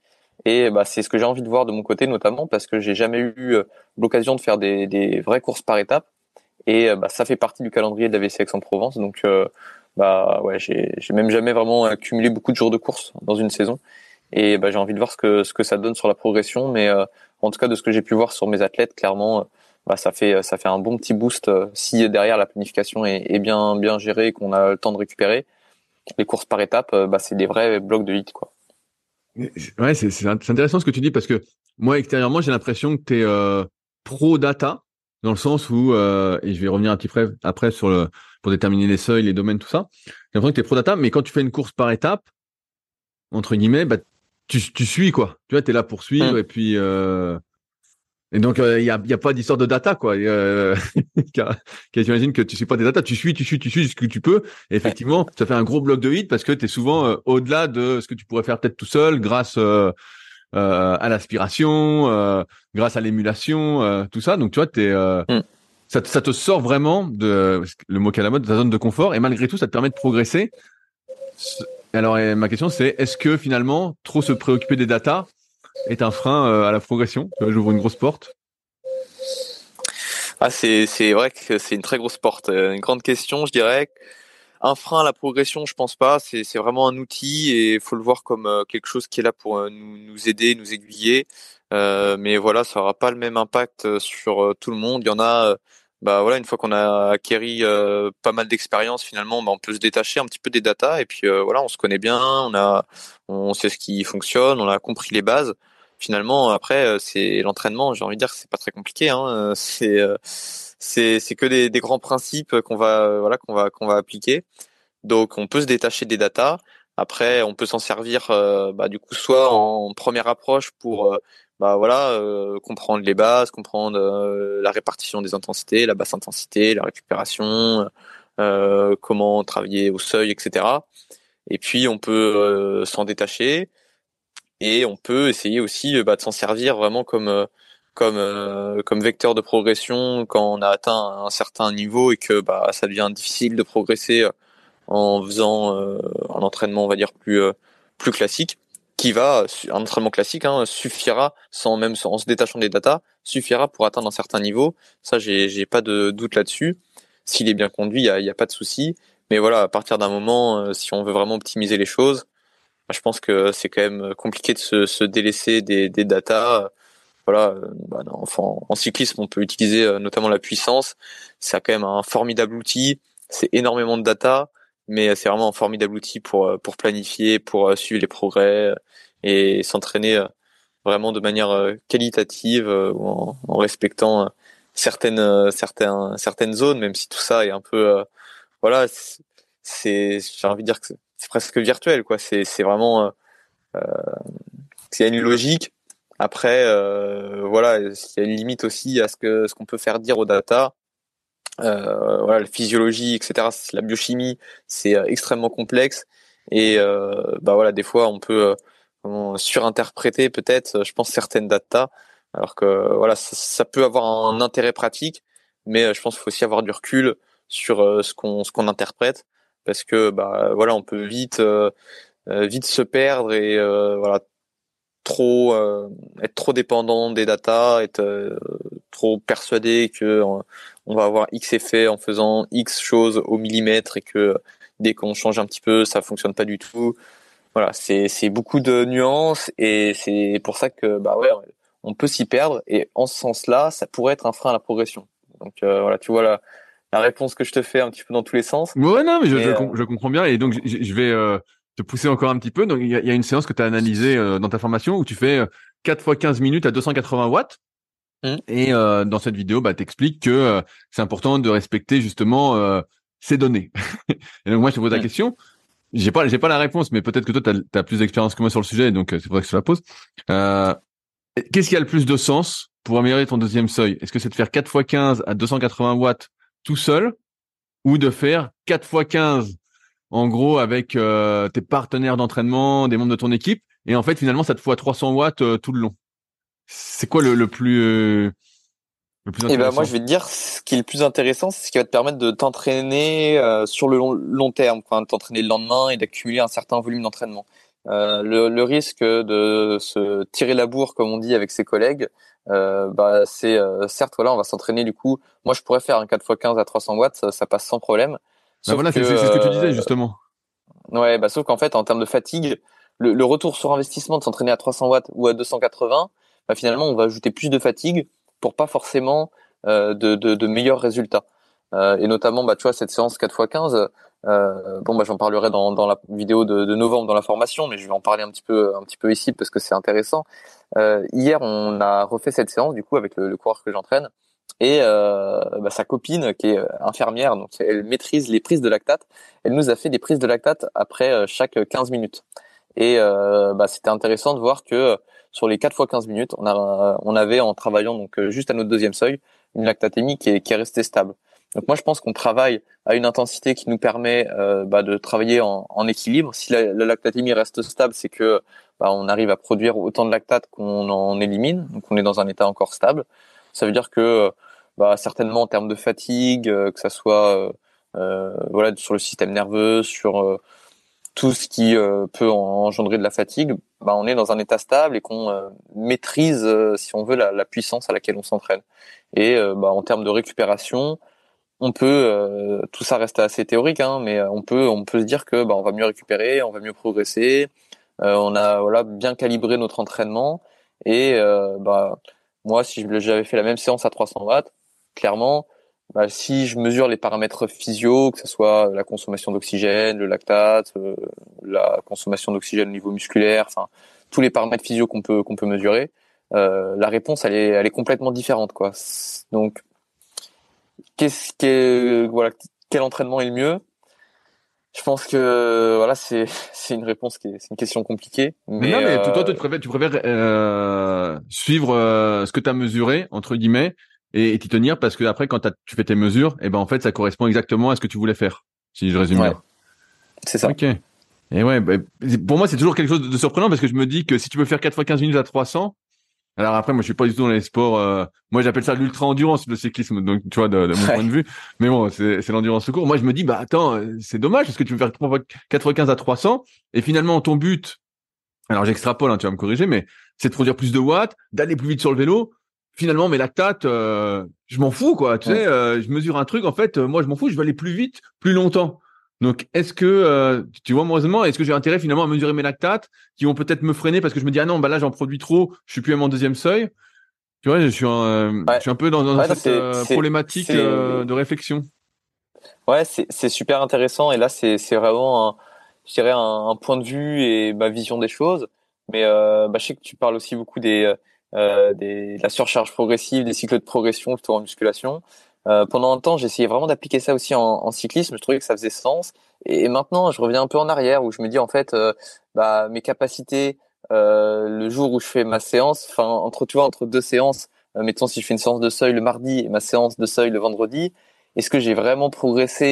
Et bah, c'est ce que j'ai envie de voir de mon côté, notamment parce que j'ai jamais eu euh, l'occasion de faire des, des, vraies courses par étapes. Et euh, bah, ça fait partie du calendrier de la VC Aix-en-Provence. Donc, euh, bah, ouais, j'ai même jamais vraiment accumulé beaucoup de jours de course dans une saison. Et bah, j'ai envie de voir ce que, ce que ça donne sur la progression. Mais en tout cas, de ce que j'ai pu voir sur mes athlètes, clairement, bah, ça, fait, ça fait un bon petit boost si derrière la planification est, bien, bien gérée et qu'on a le temps de récupérer les courses par étapes, euh, bah, c'est des vrais blocs de hit, quoi. Ouais, c'est intéressant ce que tu dis parce que moi extérieurement j'ai l'impression que tu es euh, pro data dans le sens où euh, et je vais revenir un petit peu après sur le pour déterminer les seuils, les domaines, tout ça. J'ai l'impression que tu es pro data, mais quand tu fais une course par étape, entre guillemets, bah tu, tu suis quoi. Tu vois, tu es là pour suivre mmh. et puis euh, et donc, il euh, n'y a, y a pas d'histoire de data, quoi. Euh, J'imagine que tu suis pas des data, tu suis, tu suis, tu suis ce que tu peux. Et effectivement, ça fait un gros bloc de hit parce que tu es souvent euh, au-delà de ce que tu pourrais faire peut-être tout seul grâce euh, à l'aspiration, grâce à l'émulation, tout ça. Donc, tu vois, es, mm. ça, ça, te sort vraiment de le mot qu'à la mode, de ta zone de confort. Et malgré tout, ça te permet de progresser. Alors, ma question, c'est est-ce que finalement, trop se préoccuper des data, est un frein euh, à la progression? J'ouvre une grosse porte. Ah, c'est vrai que c'est une très grosse porte, euh, une grande question, je dirais. Un frein à la progression, je pense pas. C'est vraiment un outil et il faut le voir comme euh, quelque chose qui est là pour nous, aider, nous aiguiller. Mais voilà, ça aura pas le même impact sur tout le monde. Il y en a bah voilà, une fois qu'on a acquéri euh, pas mal d'expérience, finalement, bah, on peut se détacher un petit peu des datas et puis euh, voilà, on se connaît bien, on a, on sait ce qui fonctionne, on a compris les bases. Finalement, après, euh, c'est l'entraînement. J'ai envie de dire que c'est pas très compliqué. Hein, c'est, c'est, c'est que des, des, grands principes qu'on va, voilà, qu'on va, qu'on va appliquer. Donc, on peut se détacher des datas. Après, on peut s'en servir, bah, du coup, soit en première approche pour bah voilà, comprendre les bases, comprendre la répartition des intensités, la basse intensité, la récupération, comment travailler au seuil, etc. Et puis on peut s'en détacher et on peut essayer aussi bah, de s'en servir vraiment comme comme euh, comme vecteur de progression quand on a atteint un certain niveau et que bah ça devient difficile de progresser euh, en faisant euh, un entraînement on va dire plus plus classique qui va un entraînement classique hein, suffira sans même en se détachant des datas suffira pour atteindre un certain niveau. Ça j'ai pas de doute là-dessus. S'il est bien conduit il y a, y a pas de souci. Mais voilà à partir d'un moment si on veut vraiment optimiser les choses bah, je pense que c'est quand même compliqué de se, se délaisser des, des datas. Voilà, euh, bah, enfin, en cyclisme, on peut utiliser euh, notamment la puissance. C'est quand même un formidable outil. C'est énormément de data, mais c'est vraiment un formidable outil pour euh, pour planifier, pour suivre les progrès et s'entraîner vraiment de manière qualitative en, en respectant certaines certaines certaines zones, même si tout ça est un peu voilà, c'est j'ai envie de dire que c'est presque virtuel quoi. C'est c'est vraiment euh, c'est une logique après, euh, voilà, il y a une limite aussi à ce que ce qu'on peut faire dire aux data. Euh, voilà, la physiologie, etc. La biochimie, c'est euh, extrêmement complexe et euh, bah voilà, des fois on peut surinterpréter peut-être, je pense certaines data, alors que voilà, ça, ça, peut avoir un intérêt pratique, mais je pense qu'il faut aussi avoir du recul sur ce qu'on ce qu'on interprète parce que bah voilà, on peut vite vite se perdre et voilà trop euh, être trop dépendant des datas, être euh, trop persuadé que euh, on va avoir X effet en faisant X choses au millimètre et que dès qu'on change un petit peu, ça fonctionne pas du tout. Voilà, c'est c'est beaucoup de nuances et c'est pour ça que bah ouais, on peut s'y perdre et en ce sens-là, ça pourrait être un frein à la progression. Donc voilà, tu vois la la réponse que je te fais un petit peu dans tous les sens. Ouais, non, mais je, je, comprends bien et donc je, je vais te pousser encore un petit peu. Donc, il y a, une séance que tu as analysée euh, dans ta formation où tu fais 4 euh, fois 15 minutes à 280 watts. Mmh. Et euh, dans cette vidéo, bah, t'expliques que c'est important de respecter justement ces données. et donc moi, je te pose la mmh. question. J'ai pas, j'ai pas la réponse, mais peut-être que toi, tu as, plus d'expérience que moi sur le sujet, donc c'est pour ça que je te la pose. Qu'est-ce qui a le plus de sens pour améliorer ton deuxième seuil? Est-ce que c'est de faire 4 fois 15 à 280 watts tout seul ou de faire 4 fois 15 en gros avec euh, tes partenaires d'entraînement, des membres de ton équipe, et en fait finalement ça te fout à 300 watts euh, tout le long. C'est quoi le, plus euh, le plus intéressant Eh ben moi je vais te dire ce qui est le plus intéressant, c'est ce qui va te permettre de t'entraîner sur le long, terme, quoi, de t'entraîner le lendemain et d'accumuler un certain volume d'entraînement. Le, risque de se tirer la bourre comme on dit avec ses collègues, bah c'est certes voilà on va s'entraîner du coup. Moi je pourrais faire un 4x15 à 300 watts, ça, ça passe sans problème. Bah voilà, c'est ce que tu disais euh, justement. Ouais, bah sauf qu'en fait, en termes de fatigue, le, le retour sur investissement de s'entraîner à 300 watts ou à 280, bah finalement, on va ajouter plus de fatigue pour pas forcément euh, de, de, de, meilleurs résultats. Euh, et notamment, bah tu vois, cette séance 4x15, euh, bon bah j'en parlerai dans, dans la vidéo de, de, novembre dans la formation, mais je vais en parler un petit peu un petit peu ici parce que c'est intéressant. Euh, hier, on a refait cette séance du coup avec le, le coureur que j'entraîne et euh, bah, sa copine, qui est euh, infirmière, donc elle maîtrise les prises de lactate, elle nous a fait des prises de lactate après euh, chaque 15 minutes. Et bah, c'était intéressant de voir que sur les 4 fois 15 minutes, on, a, on avait en travaillant donc juste à notre deuxième seuil une lactatémie qui est, qui est restée stable. Donc moi je pense qu'on travaille à une intensité qui nous permet bah, de travailler en, en, équilibre. Si la, la lactatémie reste stable, c'est que bah, on arrive à produire autant de lactate qu'on en élimine, donc on est dans un état encore stable. Ça veut dire que bah, certainement en termes de fatigue, euh, que ça soit euh, euh, voilà sur le système nerveux, sur tout ce qui peut engendrer de la fatigue, bah, on est dans un état stable et qu'on maîtrise, si on veut, la, la, puissance à laquelle on s'entraîne. Et bah, en termes de récupération, on peut, tout ça reste assez théorique, hein, mais on peut, on peut se dire que bah, on va mieux récupérer, on va mieux progresser. on a voilà bien calibré notre entraînement et bah moi, si j'avais fait la même séance à 300 watts, clairement, bah, si je mesure les paramètres physio, que ce soit la consommation d'oxygène, le lactate, euh, la consommation d'oxygène au niveau musculaire, enfin tous les paramètres physio qu'on peut qu'on peut mesurer, euh, la réponse elle est elle est complètement différente quoi. Donc qu'est-ce que voilà quel entraînement est le mieux? Je pense que voilà, c'est c'est une réponse qui est c'est une question compliquée. Mais, non, mais toi, tu préfères, tu préfères euh, suivre euh, ce que tu as mesuré entre guillemets et t'y tenir parce que après, quand tu fais tes mesures, et eh ben en fait, ça correspond exactement à ce que tu voulais faire. Si je résume bien. C'est ça. Ok. Et ouais, bah, pour moi, c'est toujours quelque chose de surprenant parce que je me dis que si tu peux faire 4 fois 15 minutes à 300, alors après, moi, je suis pas du tout dans les sports. Euh, moi, j'appelle ça l'ultra endurance, le cyclisme. Donc, tu vois, de, mon point de vue. Mais bon, c'est l'endurance court. Moi, je me dis, bah attends, euh, c'est dommage parce que tu veux faire 4 à 300 et finalement ton but. Alors, j'extrapole, hein, tu vas me corriger, mais c'est de produire plus de watts, d'aller plus vite sur le vélo. Finalement, mes lactates, euh, je m'en fous, quoi. Tu sais, je mesure un truc. En fait, moi, je m'en fous. Je vais aller plus vite, plus longtemps. Donc, est-ce que, euh, tu vois, moi, est-ce que j'ai intérêt finalement à mesurer mes lactates qui vont peut-être me freiner parce que je me dis, ah non, bah là, j'en produis trop, je suis plus à mon deuxième seuil? Tu vois, je suis un, je suis un peu dans, dans cette euh, problématique euh, de réflexion. Ouais, c'est super intéressant. Et là, c'est vraiment, un, je dirais, un, point de vue et ma vision des choses. Mais bah, je sais que tu parles aussi beaucoup des, des, de la surcharge progressive, des cycles de progression plutôt en musculation. Euh, pendant un temps, j'essayais vraiment d'appliquer ça aussi en, en, cyclisme. Je trouvais que ça faisait sens. Et, maintenant, je reviens un peu en arrière où je me dis en fait, euh, bah, mes capacités euh, le jour où je fais ma séance, enfin entre tu vois entre deux séances, euh, mettons si je fais une séance de seuil le mardi et ma séance de seuil le vendredi, est-ce que j'ai vraiment progressé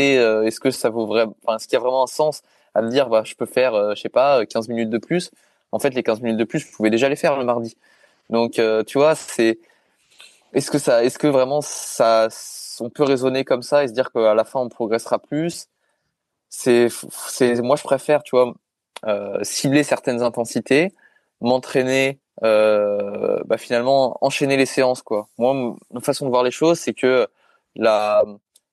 Est-ce que ça vaut vraiment Enfin, est-ce qu'il y a vraiment un sens à me dire bah je peux faire, je sais pas, 15 minutes de plus? En fait, les 15 minutes de plus, je pouvais déjà les faire le mardi. Donc, tu vois, c'est est-ce que ça, est-ce que vraiment ça on peut raisonner comme ça et se dire qu'à la fin on progressera plus. C'est, moi je préfère, tu vois, euh, cibler certaines intensités, m'entraîner, euh, bah, finalement enchaîner les séances quoi. Moi, ma façon de voir les choses, c'est que la,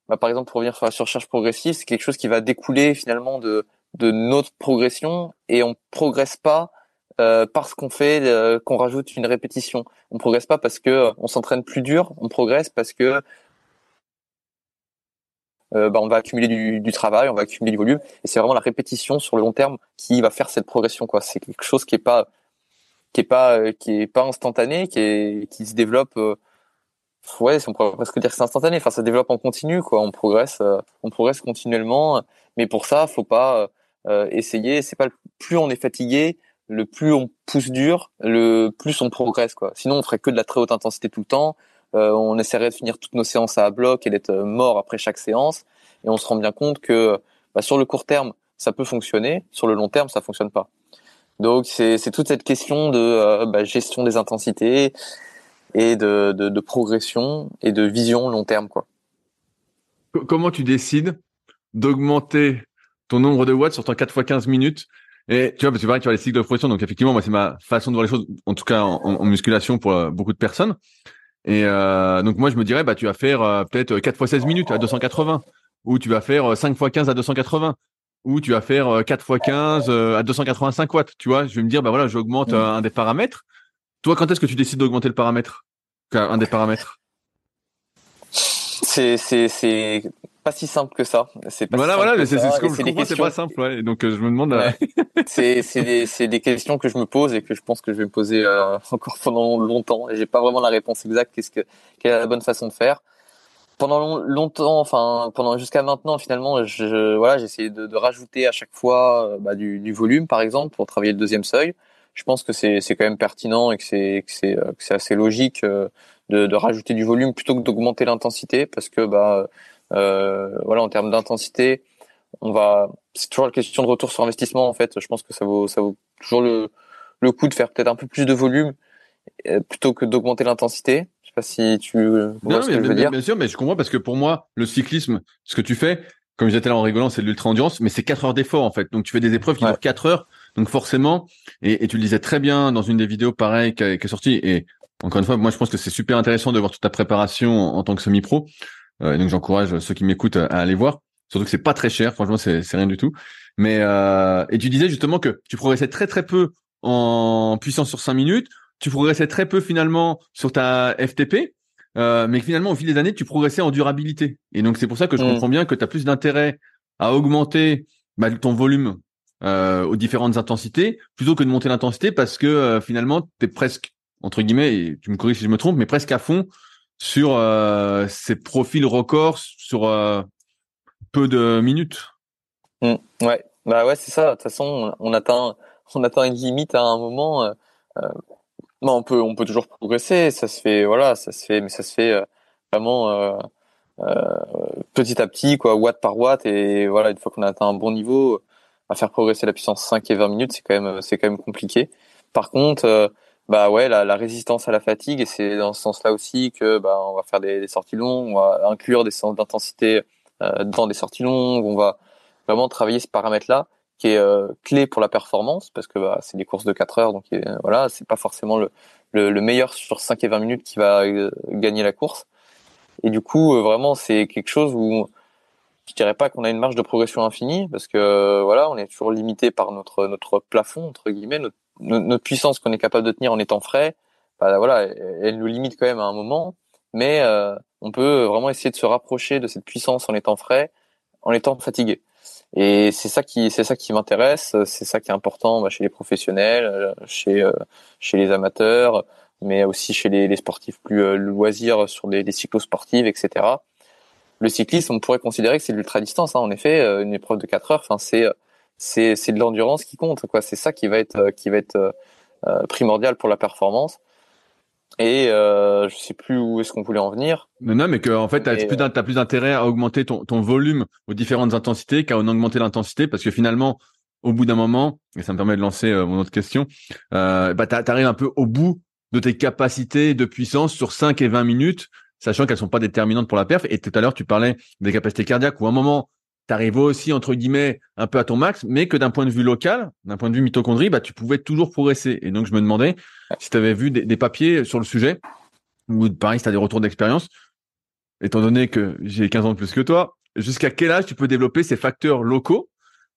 bah, par exemple pour revenir sur la surcharge progressive, c'est quelque chose qui va découler finalement de de notre progression et on progresse pas euh, parce qu'on fait qu'on rajoute une répétition. On progresse pas parce que on s'entraîne plus dur, on progresse parce que euh, bah, on va accumuler du, du, travail, on va accumuler du volume, et c'est vraiment la répétition sur le long terme qui va faire cette progression. Quoi. C'est quelque chose qui est pas qui est pas euh, qui est pas instantané, qui est qui se développe. Euh, ouais, on pourrait presque dire que c'est instantané. Enfin, ça se développe en continu, quoi. On progresse, on progresse continuellement. Mais pour ça, faut pas essayer. C'est pas le plus on est fatigué, le plus on pousse dur, le plus on progresse, quoi. Sinon, on ferait que de la très haute intensité tout le temps. Euh, on essaierait de finir toutes nos séances à bloc et d'être mort après chaque séance. Et on se rend bien compte que bah, sur le court terme, ça peut fonctionner, sur le long terme, ça fonctionne pas. Donc c'est toute cette question de euh, bah, gestion des intensités et de, de, progression et de vision long terme, quoi. Comment tu décides d'augmenter ton nombre de watts sur ton 4 x 15 minutes? Et tu vois, parce que pareil, tu vois les cycles de progression. Donc effectivement, moi, c'est ma façon de voir les choses, en tout cas en musculation pour euh, beaucoup de personnes. Et euh, donc moi je me dirais bah tu vas faire euh, peut-être 4 fois 16 minutes à 280 ou tu vas faire 5 fois 15 à 280 ou tu vas faire 4 fois 15 à 285 watts, tu vois, je vais me dire bah voilà, j'augmente mm. un des paramètres. Toi quand est-ce que tu décides d'augmenter le paramètre? Un des paramètres? C'est c'est c'est pas si simple que ça. C'est pas voilà, si voilà, c'est ce que je comprends, c'est pas simple. Ouais. donc euh, je me demande. Euh, c'est c'est des c'est des questions que je me pose et que je pense que je vais me poser euh, encore pendant longtemps. Et j'ai pas vraiment la réponse exacte. Qu'est-ce que quelle est la bonne façon de faire Pendant longtemps, enfin pendant jusqu'à maintenant, finalement, je voilà, j'ai essayé de, de, rajouter à chaque fois bah, du, du volume, par exemple, pour travailler le deuxième seuil. Je pense que c'est c'est quand même pertinent et que c'est que c'est que c'est assez logique de, de rajouter du volume plutôt que d'augmenter l'intensité parce que bah euh, voilà, en termes d'intensité, on va. C'est toujours la question de retour sur investissement en fait. Je pense que ça vaut ça vaut toujours le le coup de faire peut-être un peu plus de volume euh, plutôt que d'augmenter l'intensité. Je sais pas si tu vois ce que je veux dire. Bien sûr, mais je comprends parce que pour moi, le cyclisme, ce que tu fais, comme j'étais là en rigolant, c'est de l'ultra endurance, mais c'est 4 heures d'effort en fait. Donc tu fais des épreuves qui durent 4 heures. Donc forcément, et, et, tu le disais très bien dans une des vidéos pareilles qui, est sortie. Et encore une fois, moi je pense que c'est super intéressant de voir toute ta préparation en tant que semi-pro. Euh, donc j'encourage ceux qui m'écoutent à, aller voir. Surtout que c'est pas très cher, franchement c'est rien du tout. Mais euh, et tu disais justement que tu progressais très très peu en puissance sur 5 minutes, tu progressais très peu finalement sur ta FTP, euh, mais finalement au fil des années tu progressais en durabilité. Et donc c'est pour ça que je mm. comprends bien que tu as plus d'intérêt à augmenter bah, ton volume euh, aux différentes intensités plutôt que de monter l'intensité parce que euh, finalement tu es presque entre guillemets, et tu me corriges si je me trompe, mais presque à fond sur euh, ces profils records sur euh, peu de minutes. Mmh, ouais, bah ouais, c'est ça. De toute façon, on atteint, on atteint une limite à un moment. Euh, euh on peut, on peut toujours progresser. Ça se fait, voilà, ça se fait, mais ça se fait euh, vraiment petit à petit, quoi, watt par watt. Et voilà, une fois qu'on a atteint un bon niveau, à faire progresser la puissance 5 et 20 minutes, c'est quand même, c'est quand même compliqué. Par contre, bah ouais, la, la, résistance à la fatigue, et c'est dans ce sens-là aussi que bah, on va faire des, des, sorties longues, on va inclure des séances d'intensité euh, dans des sorties longues, on va vraiment travailler ce paramètre-là qui est euh, clé pour la performance parce que bah, c'est des courses de 4 heures, donc euh, voilà, c'est pas forcément le, le, le, meilleur sur 5 et 20 minutes qui va euh, gagner la course. Et du coup, euh, vraiment, c'est quelque chose où je dirais pas qu'on a une marge de progression infinie parce que voilà, on est toujours limité par notre notre plafond entre guillemets, notre notre puissance qu'on est capable de tenir en étant frais, bah, voilà, elle nous limite quand même à un moment, mais euh, on peut vraiment essayer de se rapprocher de cette puissance en étant frais, en étant fatigué. Et c'est ça qui, c'est ça qui m'intéresse, c'est ça qui est important bah, chez les professionnels, euh, chez euh, chez les amateurs, mais aussi chez les, les sportifs plus loisirs sur des, des cyclosportives, etc. Le cyclisme, on pourrait considérer que c'est de l'ultra distance. Hein, en effet, une épreuve de 4 heures, enfin c'est c'est c'est de l'endurance qui compte quoi. C'est ça qui va être euh, qui va être euh, euh, primordial pour la performance. Et euh, je sais plus où est-ce qu'on voulait en venir. Non non mais que en fait tu as plus as plus d'intérêt à augmenter ton ton volume aux différentes intensités qu'à en augmenter l'intensité parce que finalement au bout d'un moment et ça me permet de lancer mon autre question euh, bah t'arrives un peu au bout de tes capacités de puissance sur 5 et 20 minutes sachant qu'elles sont pas déterminantes pour la perf. Et tout à l'heure tu parlais des capacités cardiaques à un moment tu aussi entre guillemets un peu à ton max, mais que d'un point de vue local, d'un point de vue mitochondrie, bah tu pouvais toujours progresser. Et donc je me demandais si tu avais vu des, papiers sur le sujet ou pareil si tu as des retours d'expérience étant donné que j'ai 15 ans de plus que toi, jusqu'à quel âge tu peux développer ces facteurs locaux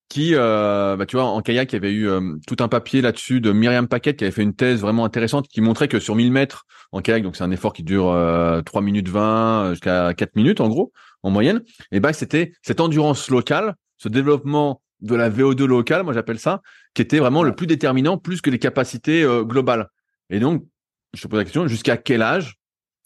qui, euh, bah, tu vois, en kayak, il y avait eu euh, tout un papier là-dessus de Myriam Paquette qui avait fait une thèse vraiment intéressante qui montrait que sur 1000 mètres en kayak, donc c'est un effort qui dure euh, 3 minutes 20 jusqu'à 4 minutes en gros, en moyenne, et bah c'était cette endurance locale, ce développement de la VO2 locale, moi j'appelle ça, qui était vraiment le plus déterminant, plus que les capacités euh, globales. Et donc, je te pose la question, jusqu'à quel âge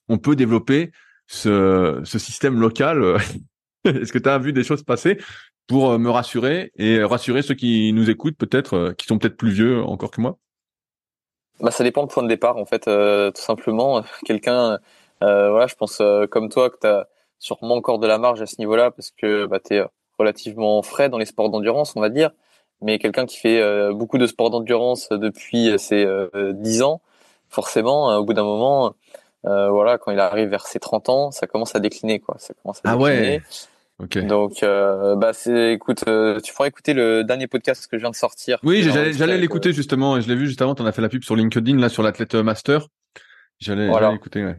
on peut développer ce, ce système local euh, Est-ce que tu as vu des choses passer pour euh, me rassurer et rassurer ceux qui nous écoutent peut-être, qui sont peut-être plus vieux encore que moi? Bah, Ça dépend du point de départ, en fait, tout simplement. Quelqu'un, voilà, je pense comme toi, que tu as sûrement encore de la marge à ce niveau-là parce que bah, tu es relativement frais dans les sports d'endurance, on va dire. Mais quelqu'un qui fait euh, beaucoup de sports d'endurance depuis euh, ses euh, 10 ans, forcément, euh, au bout d'un moment, voilà, quand il arrive vers ses 30 ans, ça commence à décliner, quoi. Ça commence à ah ouais. Okay. Donc, bah, c'est, écoute, tu pourras écouter le dernier podcast que je viens de sortir. Oui, j'allais, j'allais l'écouter justement. Je l'ai vu juste avant. T'en as fait la pub sur LinkedIn là sur l'athlète master. J'allais, voilà. écouter. Ouais.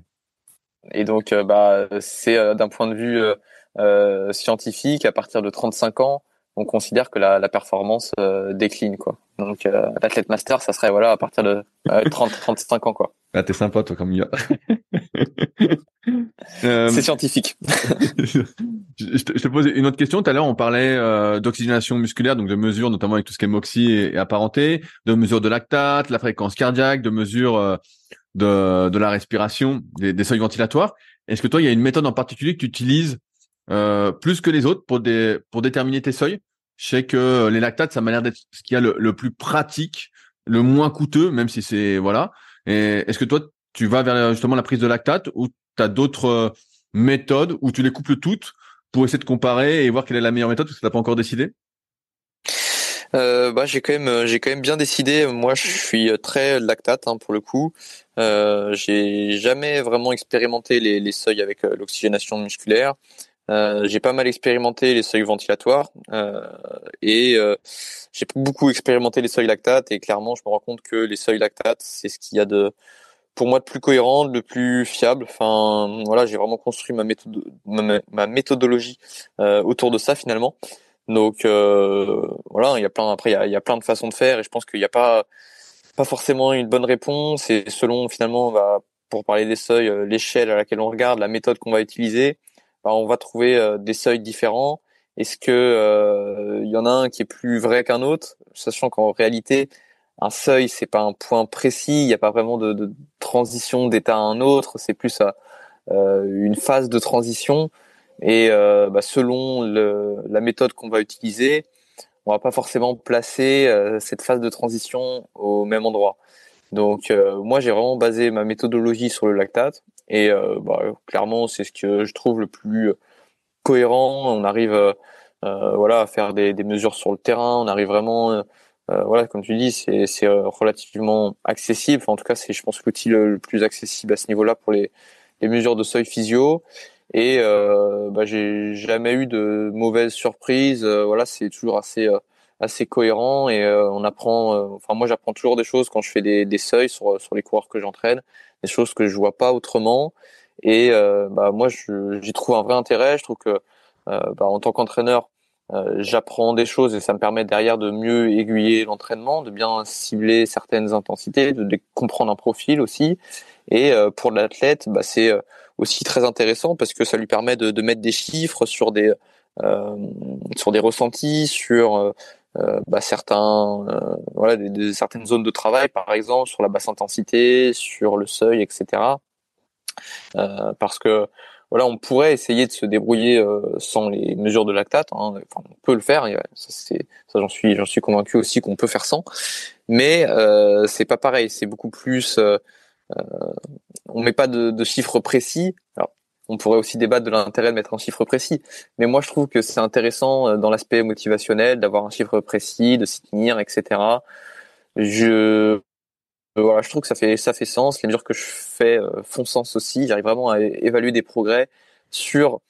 Et donc, euh, bah, c'est euh, d'un point de vue euh, scientifique, à partir de 35 ans, on considère que la, la performance décline, quoi. Donc, l'athlète master, ça serait voilà à partir de 30, 35 ans, quoi. Ah, t'es sympa, toi, comme il C'est scientifique. je, te, je, te, pose une autre question. Tout à l'heure, on parlait euh, d'oxygénation musculaire, donc de mesures, notamment avec tout ce qui est MOXIE et, et apparenté, de mesures de lactate, la fréquence cardiaque, de mesures de, de la respiration, des, des seuils ventilatoires. Est-ce que toi, il y a une méthode en particulier que tu utilises euh, plus que les autres pour, des, pour déterminer tes seuils? Je sais que les lactates, ça m'a l'air d'être ce qu'il y a le, le, plus pratique, le moins coûteux, même si c'est voilà. Et est-ce que toi, tu vas vers justement la prise de lactate ou tu as d'autres euh, méthodes où tu les couples toutes pour essayer de comparer et voir quelle est la meilleure méthode parce que tu n'as pas encore décidé? Euh, bah, j'ai quand même euh, j'ai quand même bien décidé. Moi, je suis très lactate hein, pour le coup. Euh, j'ai jamais vraiment expérimenté les, les seuils avec euh, l'oxygénation musculaire. Euh, j'ai pas mal expérimenté les seuils ventilatoires euh, et euh, j'ai beaucoup expérimenté les seuils lactates et clairement je me rends compte que les seuils lactates c'est ce qu'il y a de pour moi de plus cohérent, de plus fiable. Enfin voilà, j'ai vraiment construit ma méthode ma, ma méthodologie autour de ça finalement. Donc euh, voilà, il y a plein après il y a, plein de façons de faire et je pense qu'il n'y a pas pas forcément une bonne réponse et selon finalement bah, pour parler des seuils, euh, l'échelle à laquelle on regarde, la méthode qu'on va utiliser, bah, on va trouver euh, des seuils différents. Est-ce que il y en a un qui est plus vrai qu'un autre, sachant qu'en réalité un seuil c'est pas un point précis, il n'y a pas vraiment de, de transition d'état à un autre, c'est plus euh, une phase de transition. Et euh, bah, selon le, la méthode qu'on va utiliser, on va pas forcément placer cette phase de transition au même endroit. Donc moi j'ai vraiment basé ma méthodologie sur le lactate et bah, clairement c'est ce que je trouve le plus cohérent. On arrive voilà à faire des, des, mesures sur le terrain, on arrive vraiment euh, voilà, comme tu dis, c'est euh, relativement accessible. en tout cas, c'est, je pense, l'outil le, plus accessible à ce niveau-là pour les, les mesures de seuil physio. Et euh, bah, j'ai jamais eu de mauvaises surprises. Euh, voilà, c'est toujours assez assez cohérent et on apprend. enfin, moi, j'apprends toujours des choses quand je fais des, des seuils sur sur les coureurs que j'entraîne, des choses que je vois pas autrement. Et bah moi, j'y trouve un vrai intérêt. Je trouve que bah, en tant qu'entraîneur, euh, j'apprends des choses et ça me permet derrière de mieux aiguiller l'entraînement, de bien cibler certaines intensités, de, comprendre un profil aussi. Et euh, pour l'athlète, bah, c'est euh, aussi très intéressant parce que ça lui permet de, de mettre des chiffres sur des sur des ressentis, sur bah, certains voilà des, certaines zones de travail par exemple sur la basse intensité sur le seuil etc parce que voilà, on pourrait essayer de se débrouiller euh, sans les mesures de lactate. Hein. On peut le faire. Ça, j'en suis, j'en convaincu aussi qu'on peut faire sans. Mais euh, c'est pas pareil. C'est beaucoup plus. Euh, euh, on met pas de, chiffres précis. On pourrait aussi débattre de l'intérêt de mettre un chiffre précis. Mais moi, je trouve que c'est intéressant euh, dans l'aspect motivationnel d'avoir un chiffre précis, de s'y tenir, etc. Je voilà, je trouve que ça fait ça fait sens. Les mesures que je fais euh, font sens aussi. J'arrive vraiment à évaluer des progrès sur,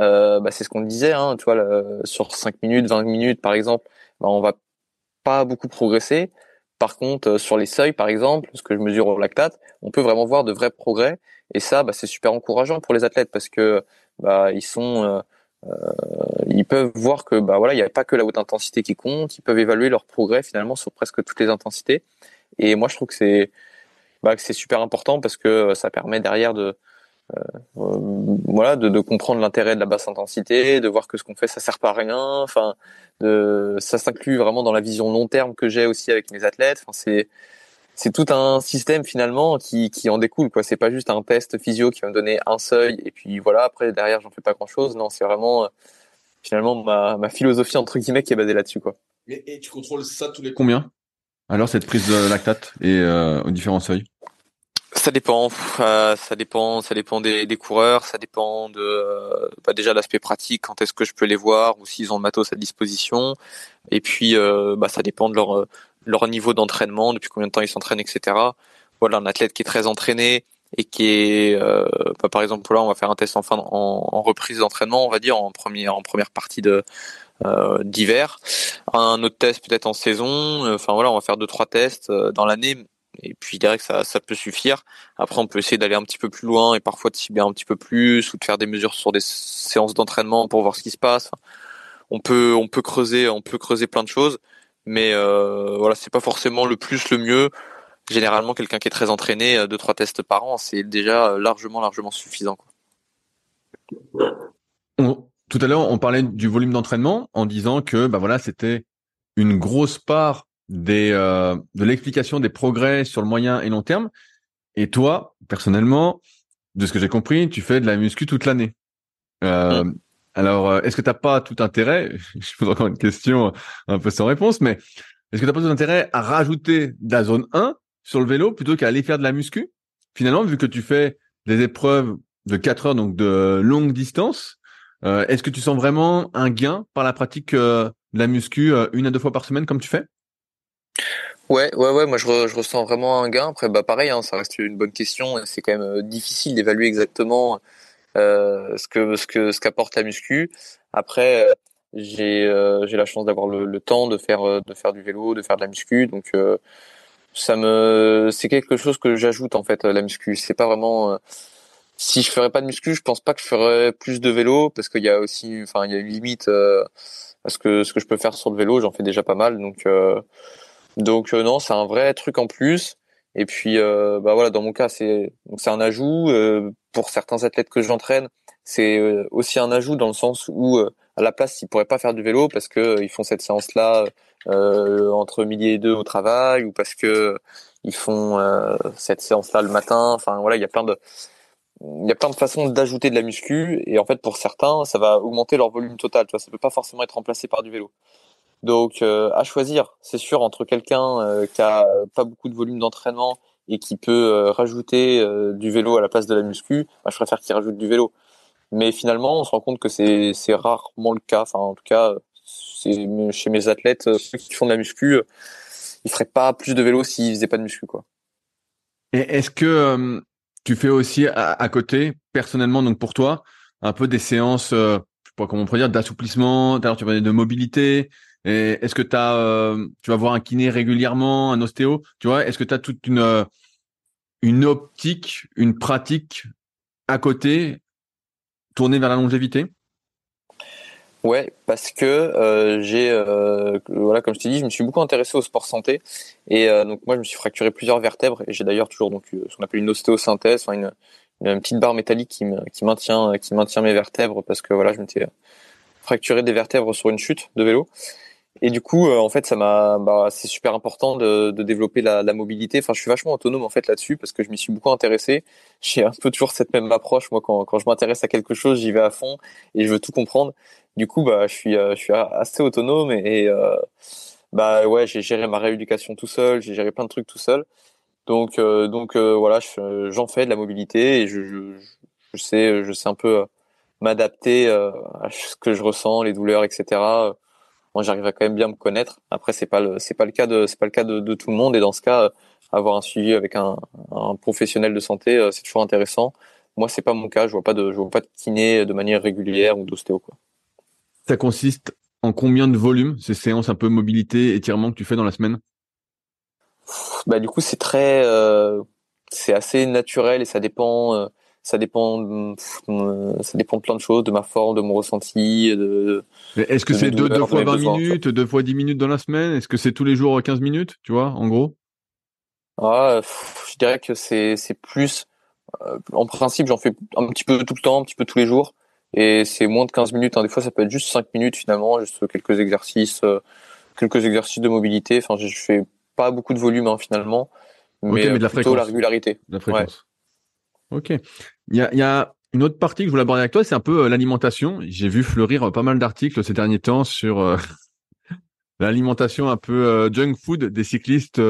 euh, bah, c'est ce qu'on disait, hein, tu vois, sur 5 minutes, 20 minutes par exemple, bah, on va pas beaucoup progresser. Par contre, sur les seuils, par exemple, ce que je mesure au lactate, on peut vraiment voir de vrais progrès. Et ça, bah, c'est super encourageant pour les athlètes parce que bah, ils sont, euh, ils peuvent voir que bah voilà, il n'y a pas que la haute intensité qui compte. Ils peuvent évaluer leur progrès finalement sur presque toutes les intensités. Et moi, je trouve que c'est bah, super important parce que euh, ça permet derrière de euh, voilà de, comprendre l'intérêt de la basse intensité, de voir que ce qu'on fait ça sert pas à rien. Enfin, ça s'inclut vraiment dans la vision long terme que j'ai aussi avec mes athlètes. Enfin, c'est tout un système finalement qui, en découle quoi. C'est pas juste un test physio qui va me donner un seuil et puis voilà après derrière j'en fais pas grand chose. Non, c'est vraiment euh, finalement ma, philosophie entre guillemets qui est basée là-dessus et tu contrôles ça tous les combien? Alors cette prise de lactate et euh, aux différents seuils ça dépend, euh, ça dépend, ça dépend des, des, coureurs, ça dépend de euh, bah déjà l'aspect pratique, quand est-ce que je peux les voir ou s'ils ont le matos à disposition, et puis euh, bah, ça dépend de leur leur niveau d'entraînement, depuis combien de temps ils s'entraînent, etc. Voilà, un athlète qui est très entraîné et qui est, euh, bah, par exemple là, on va faire un test en fin en, en reprise d'entraînement, on va dire en première en première partie de euh, d'hiver, un autre test peut-être en saison. Enfin voilà, on va faire deux trois tests euh, dans l'année et puis je que ça, ça peut suffire. Après, on peut essayer d'aller un petit peu plus loin et parfois de cibler un petit peu plus ou de faire des mesures sur des séances d'entraînement pour voir ce qui se passe. On peut, on peut creuser, on peut creuser plein de choses, mais euh, voilà, c'est pas forcément le plus le mieux. Généralement, quelqu'un qui est très entraîné, deux trois tests par an, c'est déjà largement, largement suffisant. Tout à l'heure, on parlait du volume d'entraînement en disant que bah voilà, c'était une grosse part des euh, de l'explication des progrès sur le moyen et long terme. Et toi, personnellement, de ce que j'ai compris, tu fais de la muscu toute l'année. Euh, mm. Alors, euh, est-ce que tu n'as pas tout intérêt Je pose encore une question un peu sans réponse, mais est-ce que tu n'as pas tout intérêt à rajouter de la zone 1 sur le vélo plutôt qu'à aller faire de la muscu? Finalement, vu que tu fais des épreuves de 4 heures, donc de longue distance, euh, est-ce que tu sens vraiment un gain par la pratique euh, de la muscu euh, une à deux fois par semaine comme tu fais? Ouais, ouais, ouais. Moi, je, ressens vraiment un gain. Après, bah pareil, hein, ça reste une bonne question. C'est quand même difficile d'évaluer exactement ce que ce que ce qu'apporte la muscu. Après, j'ai j'ai la chance d'avoir le, le, temps de faire de faire du vélo, de faire de la muscu. Donc ça me c'est quelque chose que j'ajoute en fait la muscu. C'est pas vraiment si je ferais pas de muscu, je pense pas que je ferais plus de vélo parce qu'il y a aussi, enfin, il y a une limite euh, à ce que ce que je peux faire sur le vélo. J'en fais déjà pas mal, donc euh, donc euh, non, c'est un vrai truc en plus. Et puis bah voilà, dans mon cas, c'est c'est un ajout pour certains athlètes que j'entraîne. C'est aussi un ajout dans le sens où à la place, ils pourraient pas faire du vélo parce que ils font cette séance-là entre midi et deux au travail ou parce que ils font cette séance-là le matin. Enfin voilà, il y a plein de il y a plein de façons d'ajouter de la muscu et en fait pour certains ça va augmenter leur volume total tu vois ça peut pas forcément être remplacé par du vélo Donc à choisir, c'est sûr entre quelqu'un qui a pas beaucoup de volume d'entraînement et qui peut rajouter du vélo à la place de la muscu, bah, je préfère qu'il rajoute du vélo. Mais finalement, on se rend compte que c'est c'est rarement le cas. Enfin, en tout cas, c'est chez mes athlètes, ceux qui font de la muscu, ils feraient pas plus de vélo s'ils faisaient pas de muscu, quoi. Et est-ce que tu fais aussi à, côté, personnellement, donc pour toi, un peu des séances, euh, je sais pas comment on pourrait dire, d'assouplissement. Tu parlais de mobilité. Est-ce que euh, tu vas voir un kiné régulièrement, un ostéo, tu vois Est-ce que tu as toute une euh, une optique, une pratique à côté tournée vers la longévité? Ouais, parce que euh, j'ai, euh, voilà, comme je t'ai dit, je me suis beaucoup intéressé au sport santé et euh, donc moi je me suis fracturé plusieurs vertèbres et j'ai d'ailleurs toujours donc ce qu'on appelle une ostéosynthèse, une, une, petite barre métallique qui, me, qui maintient qui maintient mes vertèbres parce que voilà je m'étais fracturé des vertèbres sur une chute de vélo et du coup, euh, en fait, ça m'a, bah, c'est super important de, de développer la, la, mobilité. Enfin, je suis vachement autonome en fait là-dessus parce que je m'y suis beaucoup intéressé. J'ai un peu toujours cette même approche. Moi, quand, quand je m'intéresse à quelque chose, j'y vais à fond et je veux tout comprendre. Du coup, bah, je suis, euh, je suis assez autonome et, euh, bah ouais, j'ai géré ma rééducation tout seul, j'ai géré plein de trucs tout seul. Donc, donc voilà, j'en fais de la mobilité et je, je, sais, je sais un peu m'adapter à ce que je ressens, les douleurs, etc moi j'arrive quand même bien me connaître. Après c'est pas c'est pas le cas de c'est pas le cas de, tout le monde et dans ce cas avoir un suivi avec un, un professionnel de santé euh, c'est toujours intéressant. Moi c'est pas mon cas, je vois pas de je vois pas de kiné de manière régulière ou d'ostéo quoi. Ça consiste en combien de volume ces séances un peu mobilité étirement que tu fais dans la semaine? Bah du coup c'est très euh, c'est assez naturel et ça dépend euh, ça dépend, ça dépend de plein de choses, de ma forme, de mon ressenti. De, Est-ce que c'est deux, deux fois 20 minutes, deux fois 10 minutes dans la semaine? Est-ce que c'est tous les jours 15 minutes, tu vois, en gros? Ah, Je dirais que c'est plus. Euh, en principe, j'en fais un petit peu tout le temps, un petit peu tous les jours. Et c'est moins de 15 minutes. Hein. Des fois, ça peut être juste 5 minutes finalement, juste quelques exercices, euh, quelques exercices de mobilité. Enfin, je fais pas beaucoup de volume hein, finalement, mais, de la plutôt la régularité. La fréquence. Ok. Il y a, y a, une autre partie que je voulais aborder avec toi, c'est un peu euh, l'alimentation. J'ai vu fleurir euh, pas mal d'articles ces derniers temps sur euh, l'alimentation un peu junk food des cyclistes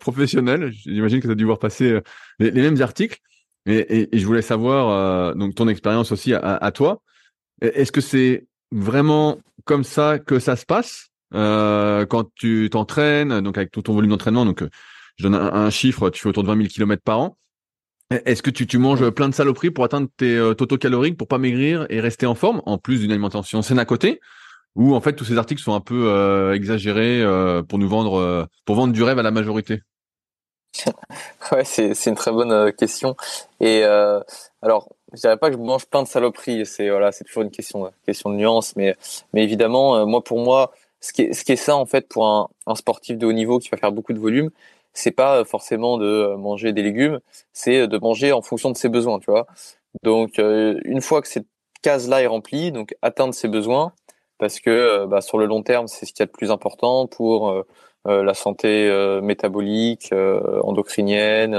professionnels. J'imagine que tu as dû voir passer les, mêmes articles. Et, et, je voulais savoir donc ton expérience aussi à, à toi. Est-ce que c'est vraiment comme ça que ça se passe quand tu t'entraînes, donc avec tout ton volume d'entraînement. Donc, je donne un, un, chiffre, tu fais autour de 20 000 km par an. Est-ce que tu, tu, manges plein de saloperies pour atteindre tes euh, totaux caloriques pour pas maigrir et rester en forme, en plus d'une alimentation saine à côté? Ou en fait tous ces articles sont un peu euh, exagérés euh, pour nous vendre, euh, pour vendre du rêve à la majorité? Ouais, c'est, une très bonne question. Et alors, je dirais pas que je mange plein de saloperies. C'est voilà, c'est toujours une question, question de nuance, mais mais évidemment, moi pour moi, ce qui est, ce qui est ça en fait pour un, un sportif de haut niveau qui va faire beaucoup de volume, c'est pas forcément de euh, manger des légumes, c'est de manger en fonction de ses besoins, tu vois. Donc euh, une fois que cette case-là est remplie, donc atteindre ses besoins, parce que euh, bah, sur le long terme, c'est ce qu'il y a de plus important pour la santé métabolique, endocrinienne,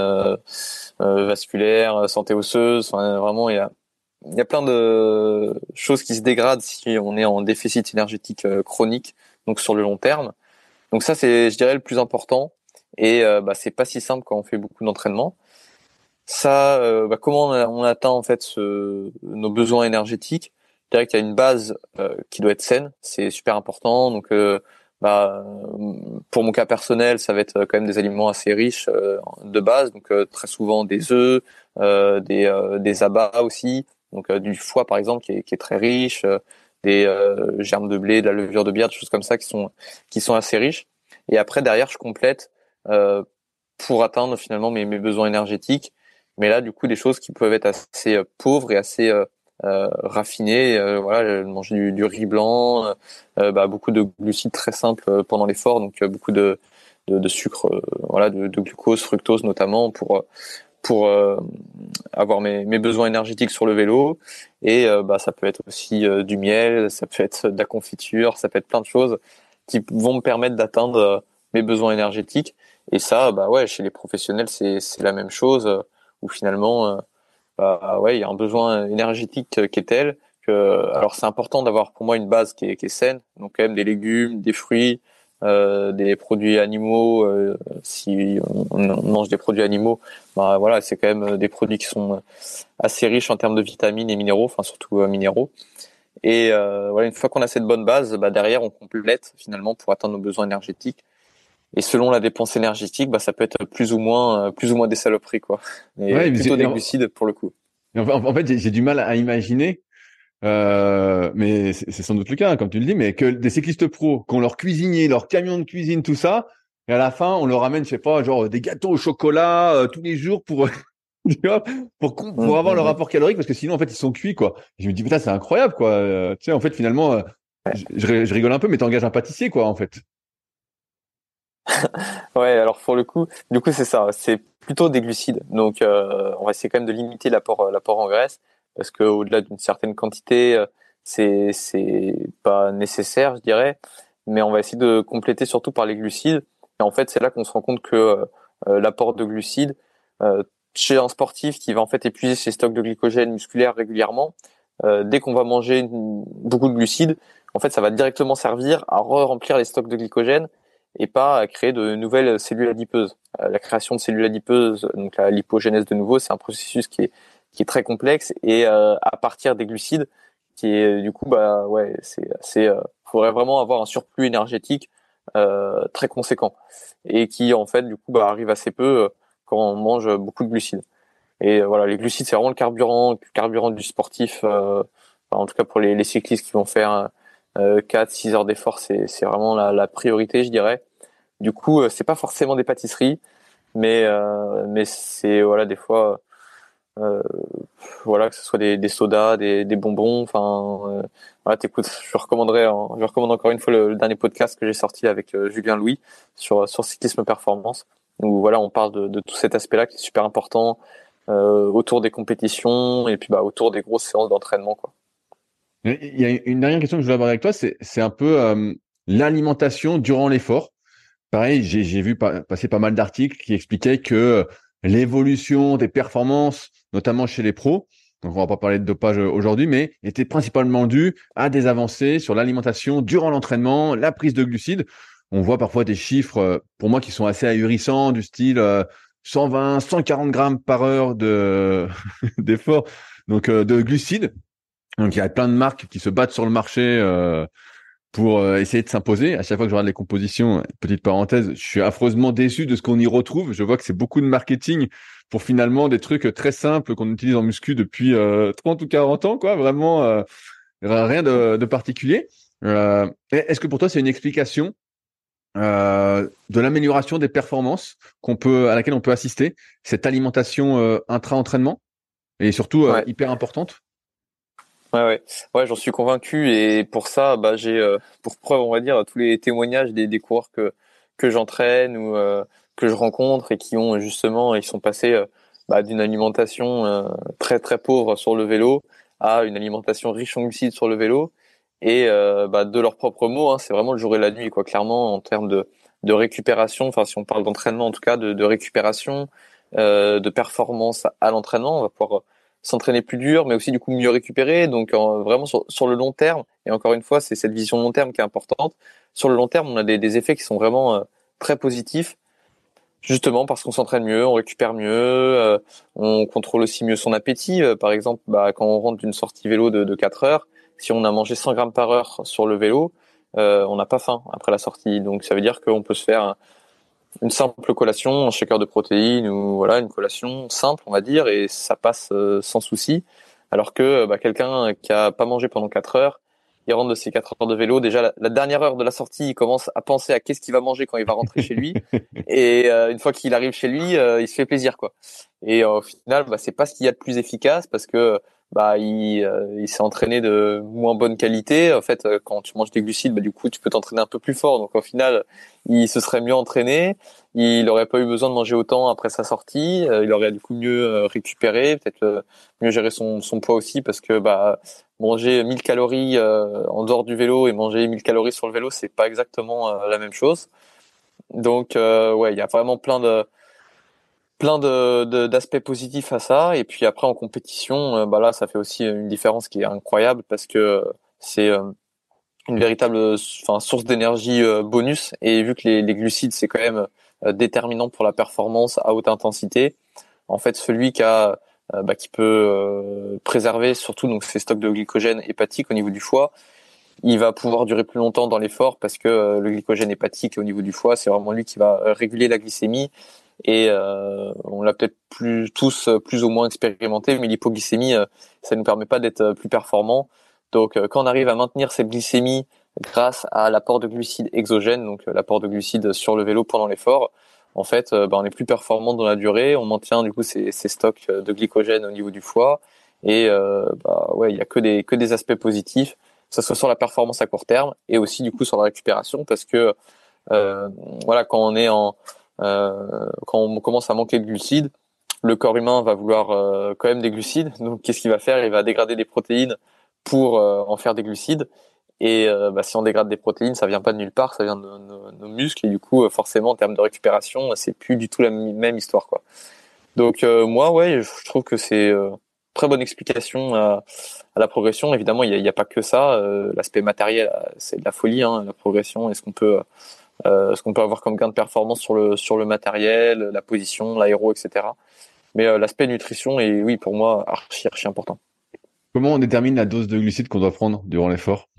vasculaire, santé osseuse. Enfin, vraiment, il y a il y a plein de choses qui se dégradent si on est en déficit énergétique chronique, donc sur le long terme. Donc ça, c'est, je dirais, le plus important. Et euh, bah, c'est pas si simple quand on fait beaucoup d'entraînement. Ça, euh, bah, comment on, atteint en fait ce, nos besoins énergétiques? Je dirais qu'il y a une base euh, qui doit être saine, c'est super important. Donc, bah, pour mon cas personnel, ça va être quand même des aliments assez riches de base, donc très souvent des œufs, des, des abats aussi, donc du foie par exemple qui est, qui est très riche, des germes de blé, de la levure de bière, des choses comme ça qui sont qui sont assez riches. Et après derrière, je complète euh, pour atteindre finalement mes, mes, besoins énergétiques. Mais là, du coup, des choses qui peuvent être assez euh, pauvres et assez euh, euh raffinées. voilà, manger du, riz blanc, bah, beaucoup de glucides très simples pendant l'effort, donc beaucoup de, de, sucre, voilà, de, glucose, fructose notamment pour pour avoir mes, besoins énergétiques sur le vélo. Et bah, ça peut être aussi du miel, ça peut être de la confiture, ça peut être plein de choses qui vont me permettre d'atteindre mes besoins énergétiques. Et ça, bah ouais, chez les professionnels, c'est la même chose, où finalement, euh, bah ouais, il y a un besoin énergétique qui est tel que alors c'est important d'avoir pour moi une base qui est, saine, donc quand même des légumes, des fruits, euh, des produits animaux. Euh, si on, mange des produits animaux, bah voilà, c'est quand même des produits qui sont assez riches en termes de vitamines et minéraux, enfin surtout euh, minéraux. Et voilà, une fois qu'on a cette bonne base, bah derrière on complète finalement pour atteindre nos besoins énergétiques. Et selon la dépense énergétique, bah ça peut être plus ou moins plus ou moins des saloperies quoi. Et plutôt des glucides pour le coup. En fait, j'ai du mal à imaginer euh, mais c'est sans doute le cas, hein, comme tu le dis, mais que des cyclistes pros, qu'on leur cuisinier, leur camion de cuisine, tout ça, et à la fin, on leur ramène, je sais pas, genre des gâteaux au chocolat euh, tous les jours pour, pour, pour mmh, avoir le mmh, mmh. rapport calorique, parce que sinon, en fait, ils sont cuits, quoi. je me dis, putain, c'est incroyable, quoi. Euh, tu sais, en fait, finalement, je, je, rigole un peu, mais t'engages un pâtissier, quoi, en fait. ouais, alors pour le coup, du coup, c'est ça, c'est plutôt des glucides. Donc, on va essayer quand même de limiter l'apport, l'apport en graisse parce qu'au-delà d'une certaine quantité, euh, c'est c'est pas nécessaire, je dirais. Mais on va essayer de compléter surtout par les glucides. Et en fait, c'est là qu'on se rend compte que euh, euh, l'apport de glucides chez un sportif qui va en fait épuiser ses stocks de glycogène musculaire régulièrement, dès qu'on va manger beaucoup de glucides, en fait, ça va directement servir à re-remplir les stocks de glycogène et pas à créer de nouvelles cellules adipeuses. la création de cellules adipeuses, donc la lipogénèse de nouveau, c'est un processus qui est qui est très complexe et euh, à partir des glucides qui est du coup bah ouais c'est c'est euh, faudrait vraiment avoir un surplus énergétique euh, très conséquent et qui en fait du coup bah arrive assez peu euh, quand on mange beaucoup de glucides et voilà les glucides c'est vraiment le carburant le carburant du sportif euh, en tout cas pour les, cyclistes qui vont faire 4 6 heures d'effort c'est c'est vraiment la, la, priorité je dirais du coup c'est pas forcément des pâtisseries mais mais c'est voilà des fois euh, voilà, que ce soit des, des sodas, des, des bonbons. Enfin, euh, voilà, t'écoutes. Je recommanderais, je recommande encore une fois le, dernier podcast que j'ai sorti avec euh, Julien Louis sur sur cyclisme performance. Où voilà, on parle de, de tout cet aspect-là qui est super important euh, autour des compétitions et puis bah autour des grosses séances d'entraînement, quoi. Il y a une dernière question que je voulais aborder avec toi, c'est un peu euh, l'alimentation durant l'effort. Pareil, j'ai vu passer pas mal d'articles qui expliquaient que l'évolution des performances, notamment chez les pros, donc on va pas parler de dopage aujourd'hui, mais était principalement dû à des avancées sur l'alimentation durant l'entraînement, la prise de glucides. On voit parfois des chiffres, euh, pour moi, qui sont assez ahurissants, du style 120, euh, 140 grammes par heure de d'effort, donc euh, de glucides. Donc il y a plein de marques qui se battent sur le marché pour euh, essayer de s'imposer. À chaque fois que je regarde les compositions, petite parenthèse, je suis affreusement déçu de ce qu'on y retrouve. Je vois que c'est beaucoup de marketing pour finalement des trucs très simples qu'on utilise en muscu depuis euh, 30 ou 40 ans, quoi. Vraiment euh, rien de, de particulier. Euh, est-ce que pour toi c'est une explication de l'amélioration des performances qu'on peut à laquelle on peut assister, cette alimentation intra-entraînement? Et surtout hyper importante? Ouais, ouais, ouais, j'en suis convaincu et pour ça, bah, j'ai euh, pour preuve, on va dire, tous les témoignages des, des coureurs que que j'entraîne ou euh, que je rencontre et qui ont justement, ils sont passés euh, bah, d'une alimentation très très pauvre sur le vélo à une alimentation riche en glucides sur le vélo et bah, de leurs propres mots, hein, c'est vraiment le jour et la nuit, quoi. Clairement, en termes de de récupération, enfin si on parle d'entraînement en tout cas, de, de récupération, de performance à l'entraînement, on va pouvoir s'entraîner plus dur, mais aussi du coup mieux récupérer. Donc vraiment sur, le long terme, et encore une fois, c'est cette vision long terme qui est importante. Sur le long terme, on a des, des effets qui sont vraiment euh, très positifs, justement parce qu'on s'entraîne mieux, on récupère mieux, euh, on contrôle aussi mieux son appétit. Euh, par exemple, bah, quand on rentre d'une sortie vélo de, de 4 heures, si on a mangé 100 grammes par heure sur le vélo, on n'a pas faim après la sortie. Donc ça veut dire qu'on peut se faire une simple collation, un shaker de protéines ou voilà une collation simple, on va dire, et ça passe euh, sans souci. Alors que bah, quelqu'un qui a pas mangé pendant 4 heures, il rentre de ses 4 heures de vélo. Déjà, la, dernière heure de la sortie, il commence à penser à qu'est-ce qu'il va manger quand il va rentrer chez lui. Et euh, une fois qu'il arrive chez lui, euh, il se fait plaisir, quoi. Et au final, bah, c'est pas ce qu'il y a de plus efficace parce que bah il, euh, il s'est entraîné de moins bonne qualité. En fait, euh, quand tu manges des glucides, bah, du coup, tu peux t'entraîner un peu plus fort. Donc au final, il se serait mieux entraîné. Il n'aurait pas eu besoin de manger autant après sa sortie. Euh, il aurait du coup mieux récupéré, peut-être mieux gérer son, son poids aussi, parce que bah manger 1000 calories en dehors du vélo et manger 1000 calories sur le vélo, c'est pas exactement la même chose. Donc ouais, il y a vraiment plein de plein de d'aspects positifs à ça. Et puis après en compétition, bah là, ça fait aussi une différence qui est incroyable parce que c'est une véritable enfin, source d'énergie bonus. Et vu que les, les glucides, c'est quand même déterminant pour la performance à haute intensité, en fait, celui qui a bah, qui peut préserver surtout donc ses stocks de glycogène hépatique au niveau du foie, il va pouvoir durer plus longtemps dans l'effort parce que euh, le glycogène hépatique au niveau du foie, c'est vraiment lui qui va euh, réguler la glycémie. Et euh, on l'a peut-être plus tous plus ou moins expérimenté, mais l'hypoglycémie, ça ne nous permet pas d'être plus performant. Donc quand on arrive à maintenir cette glycémie grâce à l'apport de glucides exogènes, donc l'apport de glucides sur le vélo pendant l'effort, en fait, bah, on est plus performant dans la durée, on maintient du coup ces, ces stocks de glycogène au niveau du foie, et bah, ouais, il y a que des que des aspects positifs. Ça soit sur la performance à court terme et aussi du coup sur la récupération parce que euh, voilà quand on est en euh, quand on commence à manquer de glucides, le corps humain va vouloir euh, quand même des glucides. Donc qu'est-ce qu'il va faire? Il va dégrader des protéines pour en faire des glucides. Et bah, si on dégrade des protéines, ça vient pas de nulle part, ça vient de nos, muscles et du coup forcément en termes de récupération, c'est plus du tout la même histoire quoi. Donc moi ouais, je trouve que c'est très bonne explication à, la progression. Évidemment, il n'y a, pas que ça. Euh, l'aspect matériel, euh, c'est de la folie. Hein, la progression, est-ce qu'on peut, euh, ce qu'on peut avoir comme gain de performance sur le sur le matériel, la position, l'aéro, etc. Mais l'aspect nutrition est, oui, pour moi, archi archi important. Comment on détermine la dose de glucides qu'on doit prendre durant l'effort?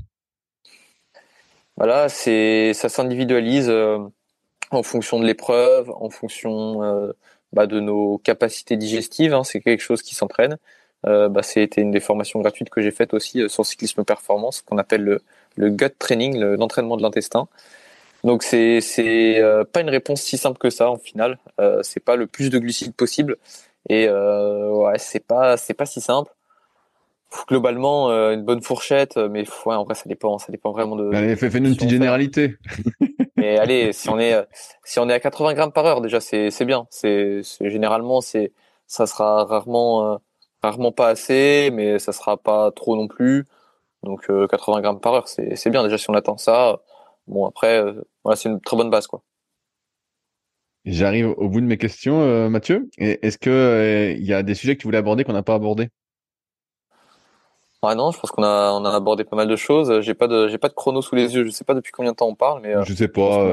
Voilà, c'est ça s'individualise en fonction de l'épreuve, en fonction bah, de nos capacités digestives. Hein, c'est quelque chose qui s'entraîne. Euh, bah, c'était une des formations gratuites que j'ai faites aussi euh, sur cyclisme performance, qu'on appelle le, le gut training, l'entraînement de l'intestin. Donc c'est c'est euh, pas une réponse si simple que ça en final. Euh, c'est pas le plus de glucides possible et euh, ouais c'est pas c'est pas si simple. Globalement une bonne fourchette, mais ouais, en vrai ça dépend ça dépend vraiment de. Allez fais, nous une petite généralité. mais allez si on est si on est à 80 grammes par heure déjà c'est c'est bien. C'est généralement c'est ça sera rarement rarement pas assez, mais ça sera pas trop non plus. Donc 80 euh, grammes par heure, c'est bien déjà si on attend ça. Bon après, euh, voilà, c'est une très bonne base quoi. J'arrive au bout de mes questions, euh, Mathieu. Est-ce que il y a des sujets que tu voulais aborder qu'on n'a pas abordé ah non, je pense qu'on a on a abordé pas mal de choses. J'ai pas de j'ai pas de chrono sous les yeux. Je sais pas depuis combien de temps on parle, mais je sais pas.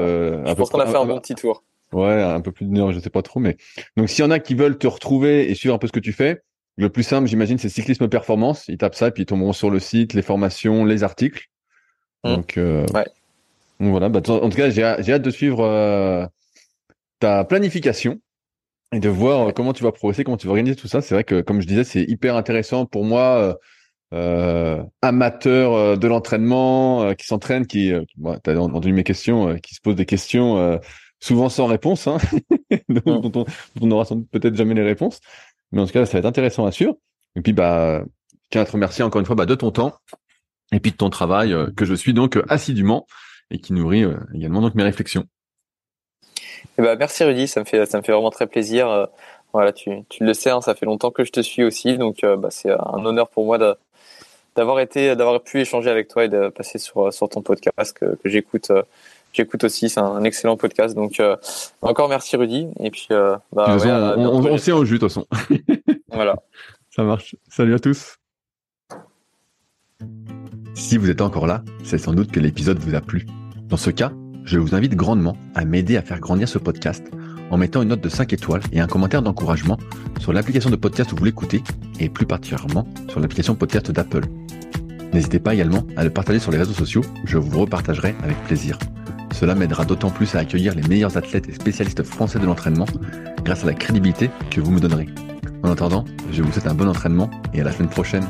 Je pense qu'on a fait un bon petit tour. Ouais, un peu plus d'une heure, je sais pas trop, mais donc s'il y en a qui veulent te retrouver et suivre un peu ce que tu fais, le plus simple, j'imagine, c'est cyclisme performance. Ils tapent ça et puis ils tomberont sur le site, les formations, les articles. Mmh. Donc, euh, ouais. Donc, voilà. Bah, en tout cas, j'ai hâte de suivre euh, ta planification et de voir euh, comment tu vas progresser, comment tu vas organiser tout ça. C'est vrai que, comme je disais, c'est hyper intéressant pour moi, euh, amateur de l'entraînement, qui s'entraîne, qui, tu as entendu mes questions, qui se pose des questions souvent sans réponse, hein, dont, mmh. on n'aura peut-être jamais les réponses. Mais en tout cas, ça va être intéressant à suivre. Et puis, bah, je tiens à te remercier encore une fois bah, de ton temps et puis de ton travail que je suis donc assidûment et qui nourrit euh, également donc mes réflexions. Eh ben, merci Rudy, ça me fait ça me fait vraiment très plaisir. voilà, tu, tu le sais, hein, ça fait longtemps que je te suis aussi, donc bah, c'est un honneur pour moi d'avoir été d'avoir pu échanger avec toi et de passer sur sur ton podcast que, que j'écoute j'écoute aussi. C'est un excellent podcast. Donc, euh, encore merci Rudy. Et puis, euh, bah, on, on, on au jus de toute façon. voilà. Ça marche. Salut à tous. Si vous êtes encore là, c'est sans doute que l'épisode vous a plu. Dans ce cas, je vous invite grandement à m'aider à faire grandir ce podcast en mettant une note de 5 étoiles et un commentaire d'encouragement sur l'application de podcast où vous l'écoutez et plus particulièrement sur l'application podcast d'Apple. N'hésitez pas également à le partager sur les réseaux sociaux, je vous repartagerai avec plaisir. Cela m'aidera d'autant plus à accueillir les meilleurs athlètes et spécialistes français de l'entraînement grâce à la crédibilité que vous me donnerez. En attendant, je vous souhaite un bon entraînement et à la semaine prochaine.